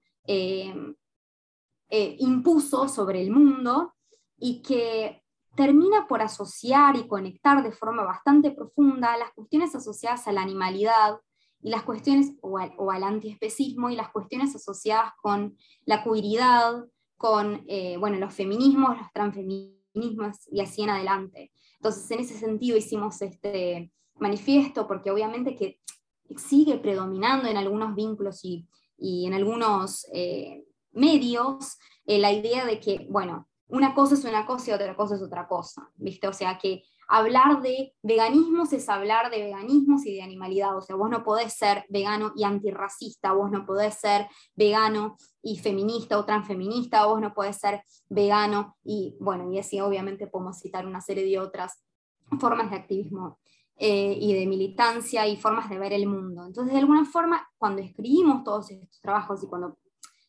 Speaker 2: impuso sobre el mundo y que termina por asociar y conectar de forma bastante profunda las cuestiones asociadas a la animalidad y las cuestiones, o al, antiespecismo y las cuestiones asociadas con la cuiridad, con eh, bueno, los feminismos, los transfeminismos y así en adelante. Entonces, en ese sentido hicimos este manifiesto, porque obviamente que sigue predominando en algunos vínculos y, en algunos eh, medios eh, la idea de que, bueno, una cosa es una cosa y otra cosa es otra cosa, ¿viste? O sea que hablar de veganismos es hablar de veganismos y de animalidad, o sea, vos no podés ser vegano y antirracista, vos no podés ser vegano y feminista o transfeminista, vos no podés ser vegano y, bueno, y así obviamente podemos citar una serie de otras formas de activismo eh, y de militancia y formas de ver el mundo. Entonces, de alguna forma, cuando escribimos todos estos trabajos y cuando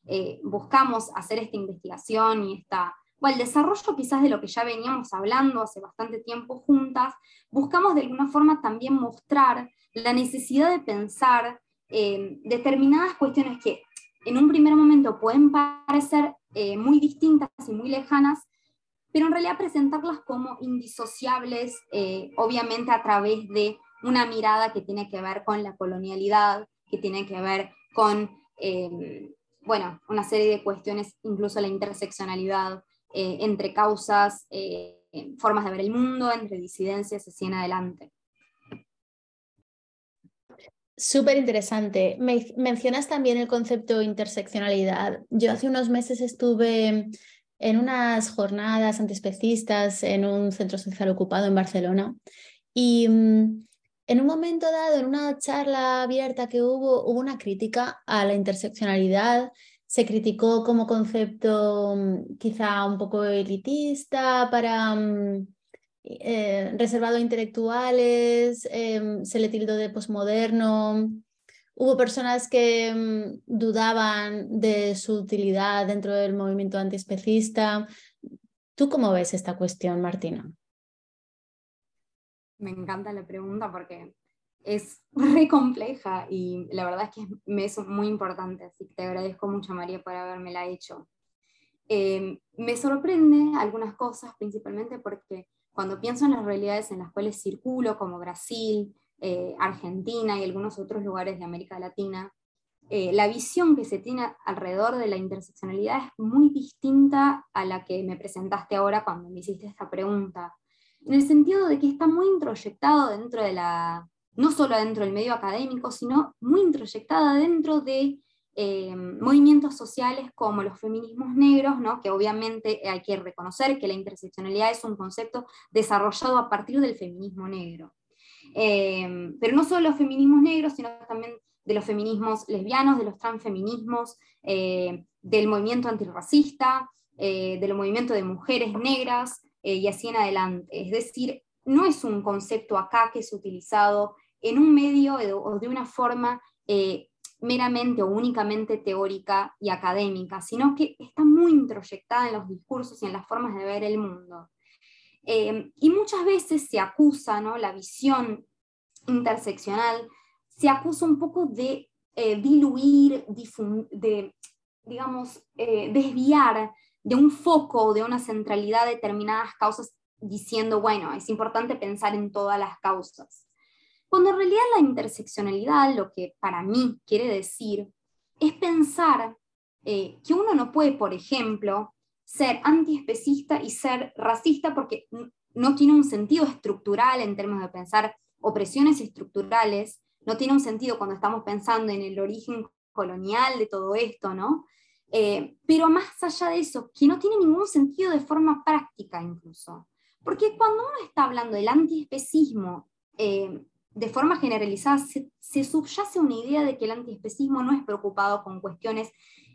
Speaker 2: eh, buscamos hacer esta investigación y esta, o el desarrollo quizás de lo que ya veníamos hablando hace bastante tiempo juntas, buscamos de alguna forma también mostrar la necesidad de pensar eh, determinadas cuestiones que en un primer momento pueden parecer muy distintas y muy lejanas, pero en realidad presentarlas como indisociables, eh, obviamente a través de una mirada que tiene que ver con la colonialidad, que tiene que ver con, eh, bueno, una serie de cuestiones, incluso la interseccionalidad eh, entre causas, formas de ver el mundo, entre disidencias, así en adelante.
Speaker 1: Súper interesante. mencionas también el concepto interseccionalidad. Yo hace unos meses estuve en unas jornadas antiespecistas en un centro social ocupado en Barcelona. Y mm, en un momento dado, en una charla abierta que hubo, hubo una crítica a la interseccionalidad. Se criticó como concepto mm, quizá un poco elitista para mm, eh, reservado a intelectuales, em, se le tildó de posmoderno. Hubo personas que mm, dudaban de su utilidad dentro del movimiento antiespecista. ¿Tú cómo ves esta cuestión, Martina?
Speaker 2: Me encanta la pregunta porque es muy compleja y la verdad es que me es muy importante, así que te agradezco mucho, María, por habérmela hecho. Em, me sorprende algunas cosas, principalmente porque cuando pienso en las realidades en las cuales circulo, como Brasil, eh, Argentina y algunos otros lugares de América Latina, eh, la visión que se tiene alrededor de la interseccionalidad es muy distinta a la que me presentaste ahora cuando me hiciste esta pregunta, en el sentido de que está muy introyectado dentro de la, no solo dentro del medio académico, sino muy introyectada dentro de eh, movimientos sociales como los feminismos negros, ¿no? que obviamente hay que reconocer que la interseccionalidad es un concepto desarrollado a partir del feminismo negro. Em, pero no solo los feminismos negros, sino también de los feminismos lesbianos, de los transfeminismos, eh, del movimiento antirracista, eh, del movimiento de mujeres negras eh, y así en adelante. Es decir, no es un concepto acá que es utilizado en un medio o de una forma meramente o únicamente teórica y académica, sino que está muy introyectada en los discursos y en las formas de ver el mundo. Em, y muchas veces se acusa, ¿no? la visión interseccional, se acusa un poco de eh, diluir, de, digamos, eh, desviar de un foco, de una centralidad de determinadas causas, diciendo, bueno, es importante pensar en todas las causas. Cuando en realidad la interseccionalidad, lo que para mí quiere decir, es pensar eh, que uno no puede, por ejemplo, ser antiespecista y ser racista porque no tiene un sentido estructural en términos de pensar opresiones estructurales, no tiene un sentido cuando estamos pensando en el origen colonial de todo esto, ¿no? Eh, pero más allá de eso, que no tiene ningún sentido de forma práctica incluso. Porque cuando uno está hablando del antiespecismo eh, de forma generalizada, se, subyace una idea de que el antiespecismo no es preocupado con cuestiones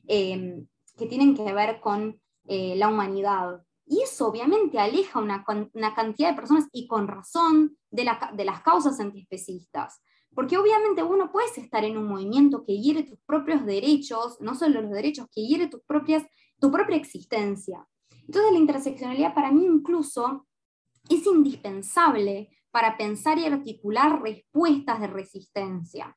Speaker 2: eh, que tienen que ver con eh, la humanidad. Y eso obviamente aleja una, una cantidad de personas y con razón de, las causas antiespecistas. Porque obviamente uno puedes estar en un movimiento que hiere tus propios derechos, no solo los derechos, que hiere tus propias, tu propia existencia. Entonces la interseccionalidad para mí incluso es indispensable para pensar y articular respuestas de resistencia.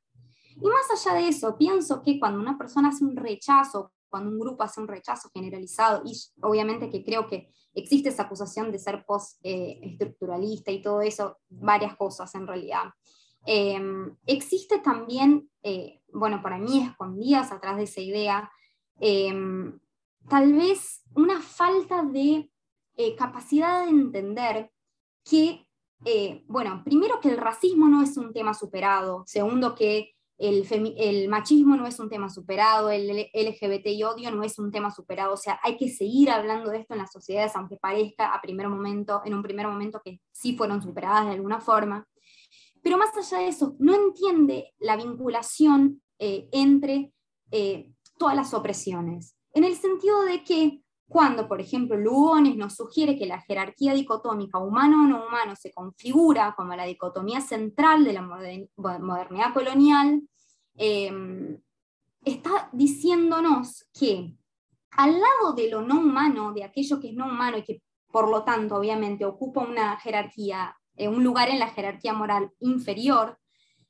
Speaker 2: Y más allá de eso, pienso que cuando una persona hace un rechazo cuando un grupo hace un rechazo generalizado, y obviamente que creo que existe esa acusación de ser post-estructuralista y todo eso, varias cosas en realidad. Em, existe también, eh, bueno, para mí escondidas atrás de esa idea, em, tal vez una falta de eh, capacidad de entender que, eh, bueno, primero que el racismo no es un tema superado, segundo que el, machismo no es un tema superado, el LGBT y odio no es un tema superado, o sea, hay que seguir hablando de esto en las sociedades, aunque parezca a primer momento, en un primer momento que sí fueron superadas de alguna forma. Pero más allá de eso, no entiende la vinculación eh, entre eh, todas las opresiones, en el sentido de que cuando, por ejemplo, Lugones nos sugiere que la jerarquía dicotómica humano o no humano se configura como la dicotomía central de la modernidad colonial, em, está diciéndonos que al lado de lo no humano, de aquello que es no humano y que por lo tanto obviamente ocupa una jerarquía, eh, un lugar en la jerarquía moral inferior,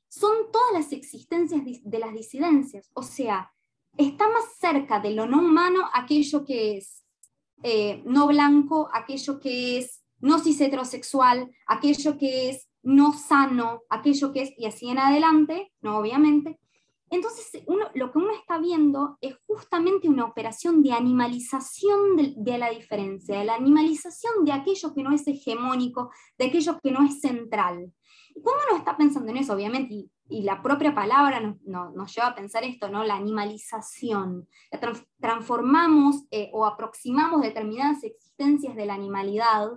Speaker 2: son todas las existencias de las disidencias, o sea, está más cerca de lo no humano aquello que es eh, no blanco, aquello que es no cis heterosexual, aquello que es no sano, aquello que es, y así en adelante, no obviamente. Entonces, uno, lo que uno está viendo es justamente una operación de animalización de, la diferencia, de la animalización de aquello que no es hegemónico, de aquello que no es central. ¿Cómo uno está pensando en eso? Obviamente, la propia palabra nos, lleva a pensar esto, ¿no? La animalización. transformamos eh, o aproximamos determinadas existencias de la animalidad,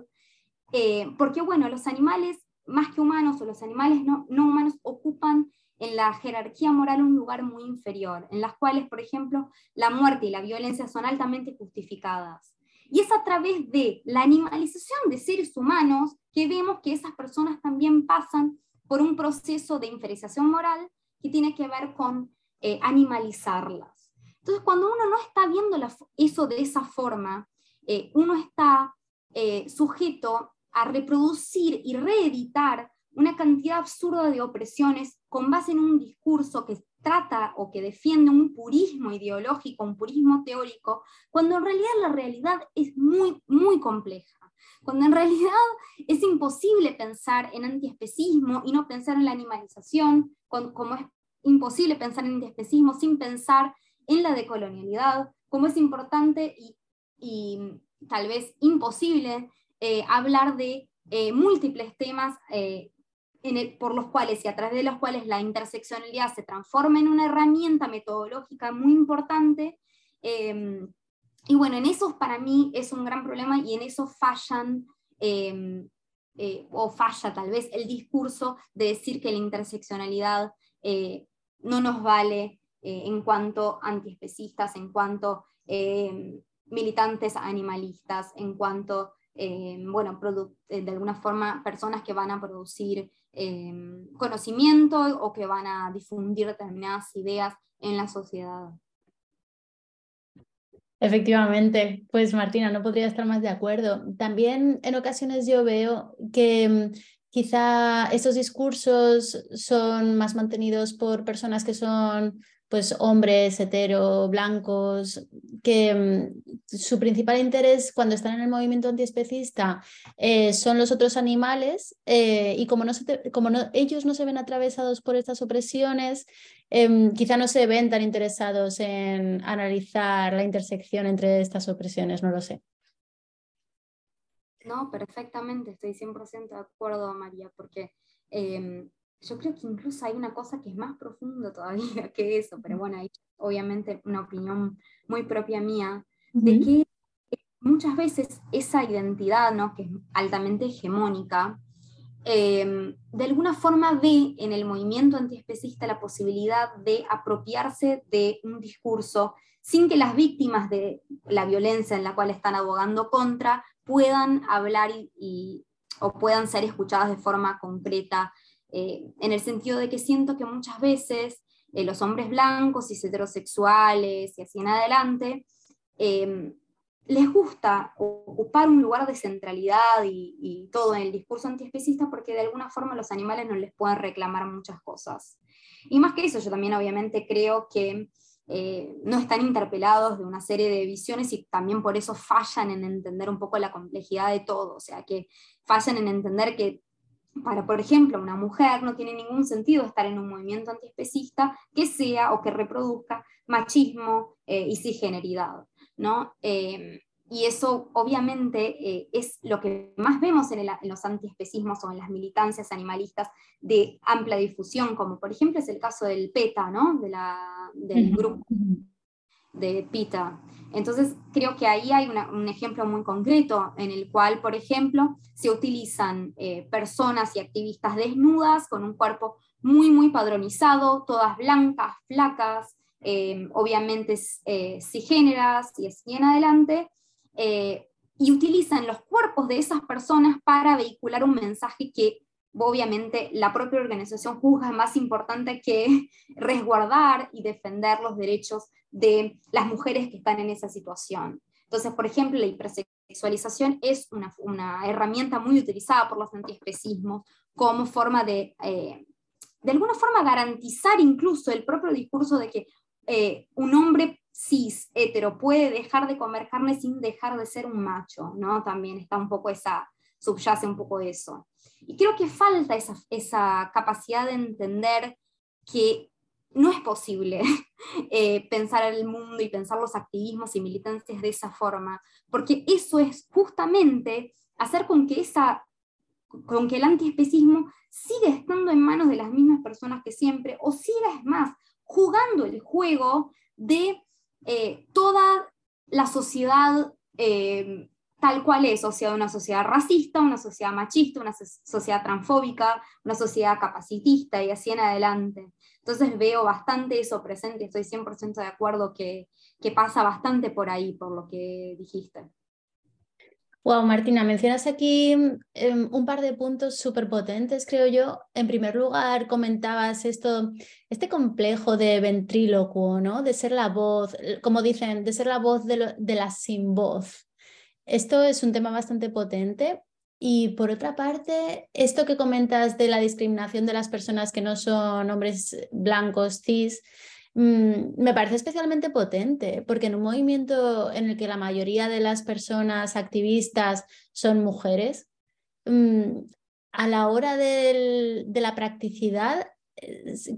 Speaker 2: eh, porque bueno, los animales más que humanos o los animales no, no humanos ocupan en la jerarquía moral un lugar muy inferior, en las cuales, por ejemplo, la muerte y la violencia son altamente justificadas. Y es a través de la animalización de seres humanos que vemos que esas personas también pasan por un proceso de inferiorización moral que tiene que ver con eh, animalizarlas. Entonces, cuando uno no está viendo eso de esa forma, eh, uno está eh, sujeto a reproducir y reeditar una cantidad absurda de opresiones con base en un discurso que trata o que defiende un purismo ideológico, un purismo teórico, cuando en realidad la realidad es muy, muy compleja cuando en realidad es imposible pensar en antiespecismo y no pensar en la animalización, como es imposible pensar en antiespecismo sin pensar en la decolonialidad, como es importante y, tal vez imposible eh, hablar de eh, múltiples temas eh, por los cuales y a través de los cuales la interseccionalidad se transforma en una herramienta metodológica muy importante y bueno, en eso para mí es un gran problema y en eso fallan, em, eh, o falla tal vez el discurso de decir que la interseccionalidad eh, no nos vale eh, en cuanto antiespecistas, en cuanto em, militantes animalistas, en cuanto, em, bueno, de alguna forma personas que van a producir conocimiento o que van a difundir determinadas ideas en la sociedad.
Speaker 1: Efectivamente, pues Martina, no podría estar más de acuerdo. También en ocasiones yo veo que mm, quizá estos discursos son más mantenidos por personas que son pues hombres hetero, blancos, que mm, su principal interés cuando están en el movimiento antiespecista eh, son los otros animales eh, y como, no como no, ellos no se ven atravesados por estas opresiones, em, quizá no se ven tan interesados en analizar la intersección entre estas opresiones, no lo sé.
Speaker 2: No, perfectamente, estoy 100% de acuerdo, María, porque em, yo creo que incluso hay una cosa que es más profunda todavía que eso, pero bueno, hay obviamente una opinión muy propia mía, de que muchas veces esa identidad, ¿no? que es altamente hegemónica, em, de alguna forma ve en el movimiento antiespecista la posibilidad de apropiarse de un discurso sin que las víctimas de la violencia en la cual están abogando contra puedan hablar y, o puedan ser escuchadas de forma concreta eh, en el sentido de que siento que muchas veces eh, los hombres blancos y heterosexuales y así en adelante, eh, les gusta ocupar un lugar de centralidad y, todo en el discurso antiespecista porque de alguna forma los animales no les pueden reclamar muchas cosas. Y más que eso, yo también obviamente creo que no están interpelados de una serie de visiones y también por eso fallan en entender un poco la complejidad de todo, o sea, que fallan en entender que para, por ejemplo, una mujer no tiene ningún sentido estar en un movimiento antiespecista que sea o que reproduzca machismo eh, y cisgeneridad. ¿No? Em, y eso obviamente eh, es lo que más vemos en, los antiespecismos o en las militancias animalistas de amplia difusión, como por ejemplo es el caso del PETA, ¿no? de la, del grupo de PITA. Entonces, creo que ahí hay un ejemplo muy concreto en el cual, por ejemplo, se utilizan eh, personas y activistas desnudas con un cuerpo muy, muy padronizado, todas blancas, flacas, eh, obviamente cisgéneras y así en adelante, eh, y utilizan los cuerpos de esas personas para vehicular un mensaje que obviamente la propia organización juzga más importante que resguardar y defender los derechos de las mujeres que están en esa situación. Entonces, por ejemplo, la hipersexualización es una, herramienta muy utilizada por los antiespecismos como forma de, eh, de alguna forma, garantizar incluso el propio discurso de que eh, un hombre cis, hetero, puede dejar de comer carne sin dejar de ser un macho, ¿no? También está un poco esa, subyace un poco eso. Y creo que falta esa, esa capacidad de entender que no es posible eh, pensar el mundo y pensar los activismos y militantes de esa forma, porque eso es justamente hacer con que, esa, con que el antiespecismo siga estando en manos de las mismas personas que siempre, o siga, es más, jugando el juego de eh, toda la sociedad eh, tal cual es, o sea, una sociedad racista, una sociedad machista, una sociedad transfóbica, una sociedad capacitista y así en adelante. Entonces veo bastante eso presente, estoy 100% de acuerdo que, que pasa bastante por ahí, por lo que dijiste.
Speaker 1: Wow, Martina, mencionas aquí em, un par de puntos súper potentes, creo yo. En primer lugar, comentabas esto, este complejo de ventrílocuo, ¿no? De ser la voz, como dicen, de ser la voz de, de la sin voz. Esto es un tema bastante potente. Y por otra parte, esto que comentas de la discriminación de las personas que no son hombres blancos, cis, Mm, me parece especialmente potente, porque en un movimiento en el que la mayoría de las personas activistas son mujeres, mm, a la hora de la practicidad,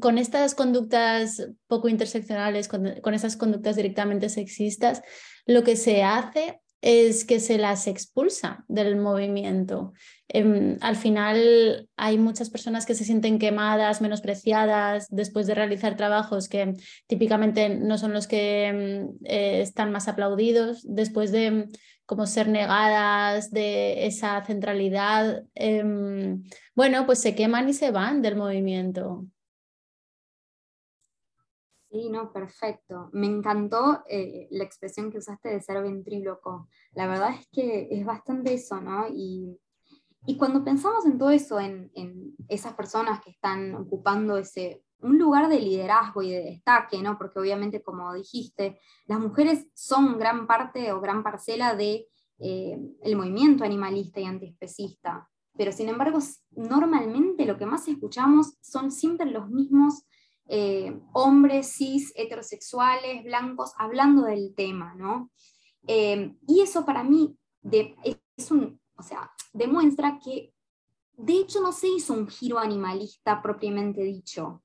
Speaker 1: con estas conductas poco interseccionales, con, con estas conductas directamente sexistas, lo que se hace es que se las expulsa del movimiento. Em, al final hay muchas personas que se sienten quemadas, menospreciadas después de realizar trabajos que típicamente no son los que em, eh, están más aplaudidos, después de em, como ser negadas de esa centralidad, bueno, pues se queman y se van del movimiento.
Speaker 2: Sí, no, perfecto. Me encantó eh, la expresión que usaste de ser ventríloco. La verdad es que es bastante eso, ¿no? Y y cuando pensamos en todo eso, en, esas personas que están ocupando ese, un lugar de liderazgo y de destaque, ¿no? porque obviamente, como dijiste, las mujeres son gran parte o gran parcela de, eh, el movimiento animalista y antiespecista, pero sin embargo, normalmente lo que más escuchamos son siempre los mismos eh, hombres cis, heterosexuales, blancos, hablando del tema, ¿no? Eh, y eso para mí de, es un, o sea, demuestra que de hecho no se hizo un giro animalista propiamente dicho,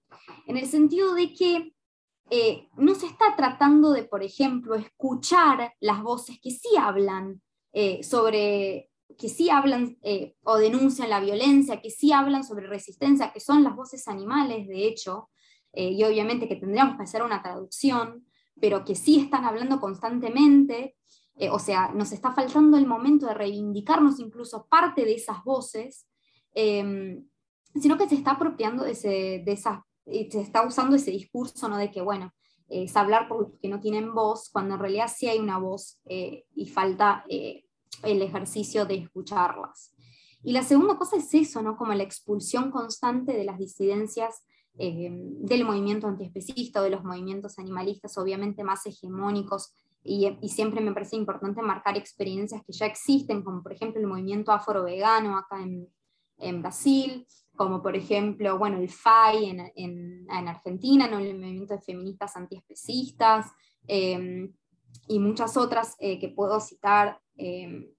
Speaker 2: en el sentido de que eh, no se está tratando de, por ejemplo, escuchar las voces que sí hablan sobre, que sí hablan o denuncian la violencia, que sí hablan sobre resistencia, que son las voces animales, de hecho, y obviamente que tendríamos que hacer una traducción, pero que sí están hablando constantemente eh, o sea, nos está faltando el momento de reivindicarnos incluso parte de esas voces, em, sino que se está apropiando de, ese, de esas, se está usando ese discurso, ¿no? De que, bueno, es hablar por los que no tienen voz, cuando en realidad sí hay una voz eh, y falta eh, el ejercicio de escucharlas. Y la segunda cosa es eso, ¿no? Como la expulsión constante de las disidencias em, del movimiento antiespecista o de los movimientos animalistas, obviamente más hegemónicos y, siempre me parece importante marcar experiencias que ya existen, como por ejemplo el movimiento afro-vegano acá en, Brasil, como por ejemplo, bueno, el FAI en, en, en Argentina, ¿no? el movimiento de feministas antiespecistas, eh, y muchas otras eh, que puedo citar, eh,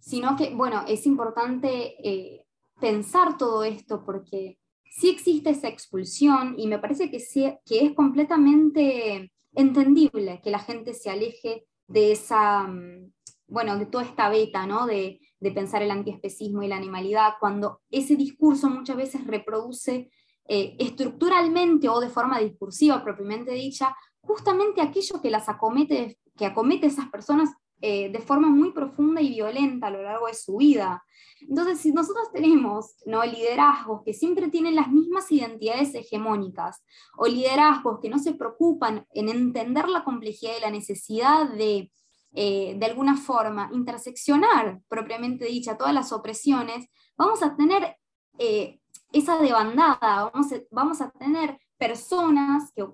Speaker 2: sino que, bueno, es importante eh, pensar todo esto porque sí existe esa expulsión y me parece que, es completamente entendible que la gente se aleje de esa, mm, bueno, de toda esta beta, ¿no? De, de pensar el antiespecismo y la animalidad, cuando ese discurso muchas veces reproduce eh, estructuralmente o de forma discursiva propiamente dicha, justamente aquello que las acomete, que acomete esas personas eh, de forma muy profunda y violenta a lo largo de su vida. Entonces, si nosotros tenemos ¿no? liderazgos que siempre tienen las mismas identidades hegemónicas, o liderazgos que no se preocupan en entender la complejidad y la necesidad de, eh, de alguna forma, interseccionar propiamente dicha todas las opresiones, vamos a tener eh, esa debandada, vamos a, vamos a tener personas que,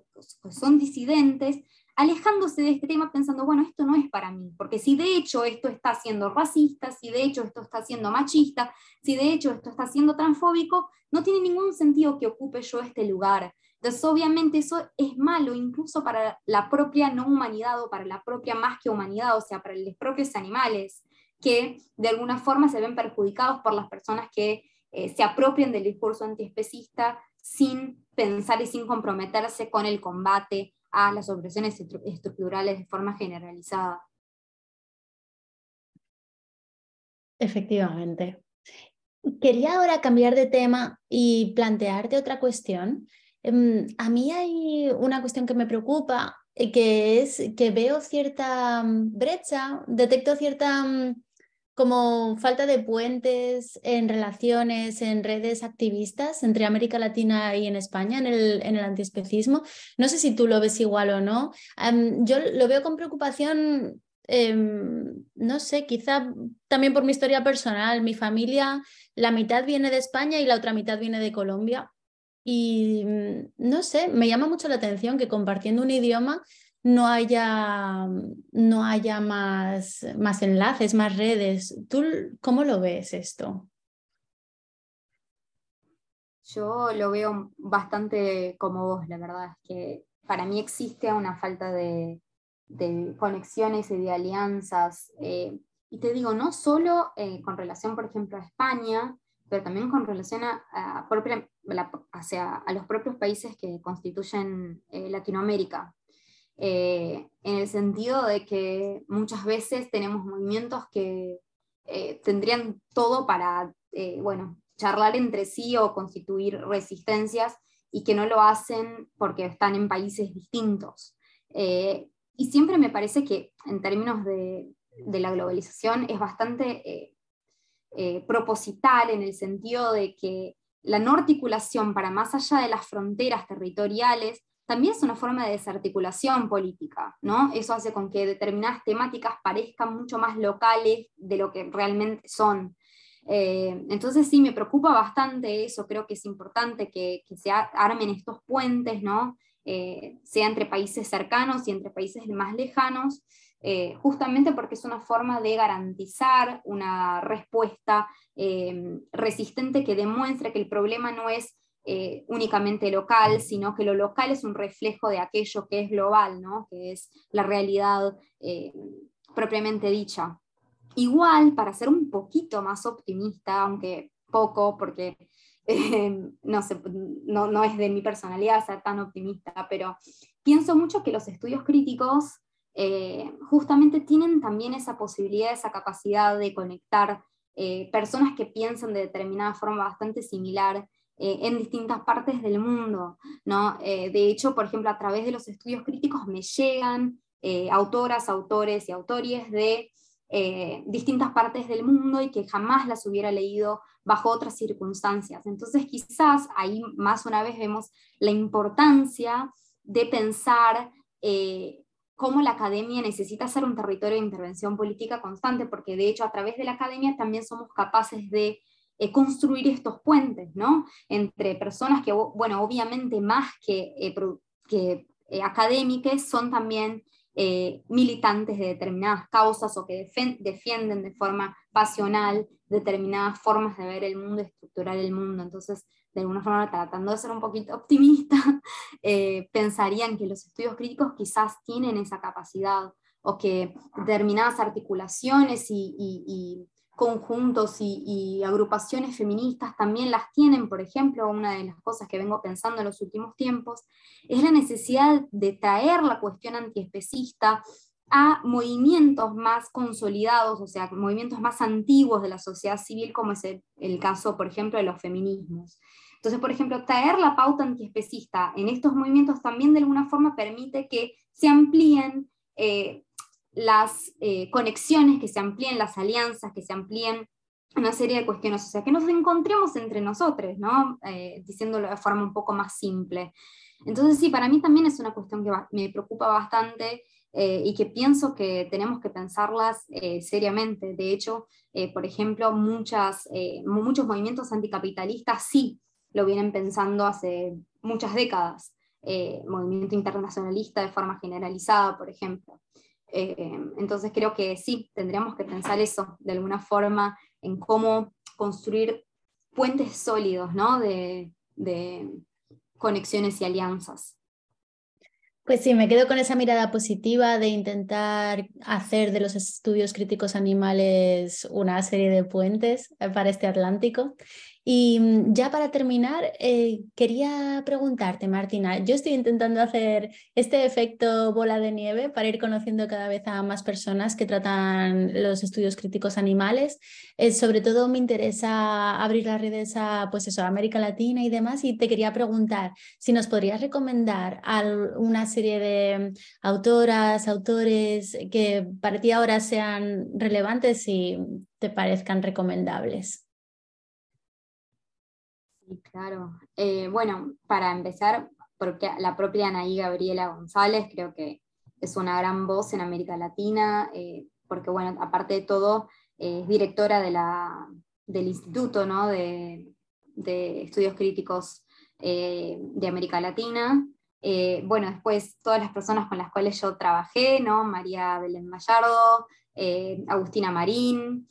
Speaker 2: que son disidentes alejándose de este tema pensando, bueno, esto no es para mí, porque si de hecho esto está siendo racista, si de hecho esto está siendo machista, si de hecho esto está siendo transfóbico, no tiene ningún sentido que ocupe yo este lugar. Entonces, obviamente eso es malo incluso para la propia no humanidad o para la propia más que humanidad, o sea, para los propios animales, que de alguna forma se ven perjudicados por las personas que eh, se apropian del discurso antiespecista sin pensar y sin comprometerse con el combate a las opresiones estructurales de forma generalizada.
Speaker 1: Efectivamente. Quería ahora cambiar de tema y plantearte otra cuestión. Em, a mí hay una cuestión que me preocupa, eh, que es que veo cierta mm, brecha, detecto cierta mm, como falta de puentes en relaciones, en redes activistas entre América Latina y en España en el, en el antiespecismo. No sé si tú lo ves igual o no. yo lo veo con preocupación, em, no sé, quizá también por mi historia personal. Mi familia, la mitad viene de España y la otra mitad viene de Colombia. Y mm, no sé, me llama mucho la atención que compartiendo un idioma no haya, no haya más, más enlaces, más redes. ¿Tú cómo lo ves esto?
Speaker 2: Yo lo veo bastante como vos, la verdad es que para mí existe una falta de, conexiones y de alianzas. Eh, y te digo, no solo eh, con relación, por ejemplo, a España, pero también con relación a, a los propios países que constituyen eh, Latinoamérica. Eh, en el sentido de que muchas veces tenemos movimientos que eh, tendrían todo para, eh, bueno, charlar entre sí o constituir resistencias y que no lo hacen porque están en países distintos. y siempre me parece que en términos de, de la globalización es bastante proposital en el sentido de que la no articulación para más allá de las fronteras territoriales también es una forma de desarticulación política, ¿no? Eso hace con que determinadas temáticas parezcan mucho más locales de lo que realmente son. Eh, entonces sí, me preocupa bastante eso, creo que es importante que, se armen estos puentes, ¿no? Eh, sea entre países cercanos y entre países más lejanos, eh, justamente porque es una forma de garantizar una respuesta resistente que demuestre que el problema no es eh, únicamente local, sino que lo local es un reflejo de aquello que es global, ¿no? que es la realidad eh, propiamente dicha. Igual, para ser un poquito más optimista, aunque poco, porque eh, no, sé, no, no, es de mi personalidad ser tan optimista, pero pienso mucho que los estudios críticos justamente tienen también esa posibilidad, esa capacidad de conectar personas que piensan de determinada forma bastante similar eh, en distintas partes del mundo. ¿no? Eh, de hecho, por ejemplo, a través de los estudios críticos me llegan eh, autoras, autores y autores de distintas partes del mundo y que jamás las hubiera leído bajo otras circunstancias. Entonces, quizás ahí más una vez vemos la importancia de pensar cómo la academia necesita ser un territorio de intervención política constante, porque de hecho a través de la academia también somos capaces de eh, construir estos puentes, ¿no? Entre personas que, bueno, obviamente más que, eh, eh, académicas, son también militantes de determinadas causas o que defienden de forma pasional determinadas formas de ver el mundo, estructurar el mundo. Entonces, de alguna forma, tratando de ser un poquito optimista, pensarían que los estudios críticos quizás tienen esa capacidad o que determinadas articulaciones y conjuntos y, agrupaciones feministas también las tienen, por ejemplo, una de las cosas que vengo pensando en los últimos tiempos, es la necesidad de traer la cuestión antiespecista a movimientos más consolidados, o sea, movimientos más antiguos de la sociedad civil, como es el, caso, por ejemplo, de los feminismos. Entonces, por ejemplo, traer la pauta antiespecista en estos movimientos también de alguna forma permite que se amplíen eh, las eh, conexiones, que se amplíen las alianzas, que se amplíen una serie de cuestiones, o sea, que nos encontremos entre nosotros, ¿no? Eh, diciéndolo de forma un poco más simple. Entonces, sí, para mí también es una cuestión que me preocupa bastante eh, y que pienso que tenemos que pensarlas eh, seriamente. De hecho, por ejemplo, muchas, muchos movimientos anticapitalistas sí lo vienen pensando hace muchas décadas. movimiento internacionalista de forma generalizada, por ejemplo. Entonces creo que sí, tendríamos que pensar eso de alguna forma en cómo construir puentes sólidos ¿no? de, de conexiones y alianzas.
Speaker 1: Pues sí, me quedo con esa mirada positiva de intentar hacer de los estudios críticos animales una serie de puentes para este Atlántico y mm, ya para terminar, eh, quería preguntarte, Martina, yo estoy intentando hacer este efecto bola de nieve para ir conociendo cada vez a más personas que tratan los estudios críticos animales. Eh, sobre todo me interesa abrir las redes a, pues eso, América Latina y demás, y te quería preguntar si nos podrías recomendar una serie de autoras, autores que para ti ahora sean relevantes y te parezcan recomendables
Speaker 2: claro. Eh, bueno, para empezar, porque la propia Anaí Gabriela González creo que es una gran voz en América Latina, eh, porque bueno, aparte de todo, eh, es directora de la, del Instituto ¿no? de, Estudios Críticos de América Latina. bueno, después todas las personas con las cuales yo trabajé, ¿no? María Belén Gallardo, Agustina Marín,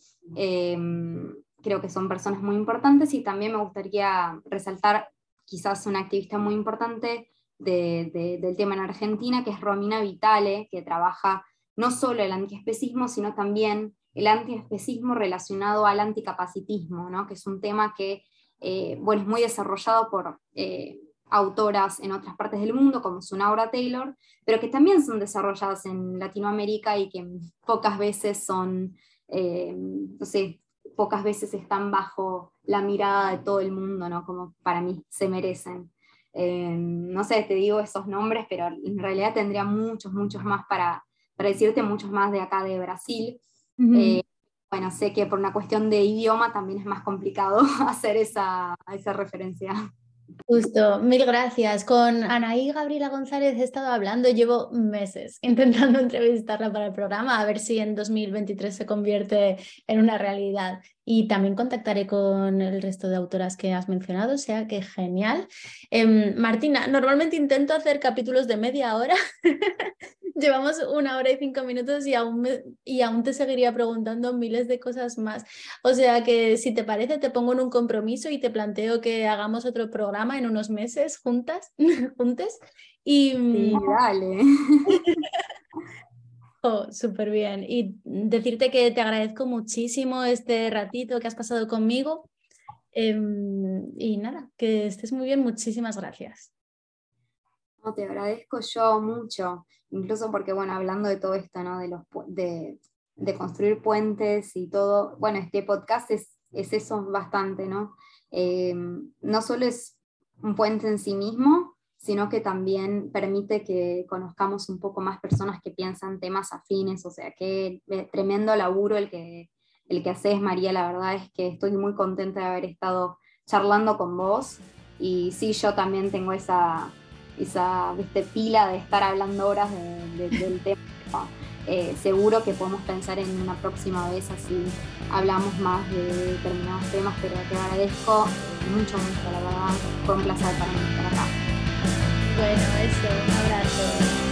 Speaker 2: creo que son personas muy importantes y también me gustaría resaltar quizás una activista muy importante del tema en Argentina, que es Romina Vitale, que trabaja no solo el antiespecismo, sino también el antiespecismo relacionado al anticapacitismo, ¿no? que es un tema que eh, bueno, es muy desarrollado por eh, autoras en otras partes del mundo, como Sunaura Taylor, pero que también son desarrolladas en Latinoamérica y que pocas veces son, eh, no sé, pocas veces están bajo la mirada de todo el mundo, ¿no? Como para mí se merecen. Eh, no sé, te digo esos nombres, pero en realidad tendría muchos, muchos más para, para decirte, muchos más de acá de Brasil. Eh, bueno, sé que por una cuestión de idioma también es más complicado hacer esa, esa referencia.
Speaker 1: Justo, mil gracias. Con Anaí Gabriela González he estado hablando, llevo meses intentando entrevistarla para el programa, a ver si en 2023 se convierte en una realidad. Y también contactaré con el resto de autoras que has mencionado, o sea que genial. Em, Martina, normalmente intento hacer capítulos de media hora. Llevamos una hora y cinco minutos y aún, y aún te seguiría preguntando miles de cosas más. O sea que si te parece, te pongo en un compromiso y te planteo que hagamos otro programa en unos meses juntas, juntes. Y,
Speaker 2: sí, dale.
Speaker 1: Oh, súper bien. Y decirte que te agradezco muchísimo este ratito que has pasado conmigo. Em, y nada, que estés muy bien. Muchísimas gracias.
Speaker 2: No, te agradezco yo mucho, incluso porque, bueno, hablando de todo esto, ¿no? De, los, de, de construir puentes y todo, bueno, este podcast es, es eso bastante, ¿no? Em, no solo es un puente en sí mismo, sino que también permite que conozcamos un poco más personas que piensan temas afines, o sea, qué tremendo laburo el que, el que haces, María, la verdad es que estoy muy contenta de haber estado charlando con vos, y sí, yo también tengo esa, esa pila de estar hablando horas del tema. Eh, seguro que podemos pensar en una próxima vez así hablamos más de determinados temas, pero te agradezco mucho, mucho, la verdad, fue un placer para mí estar acá.
Speaker 1: Bueno, eso, un abrazo.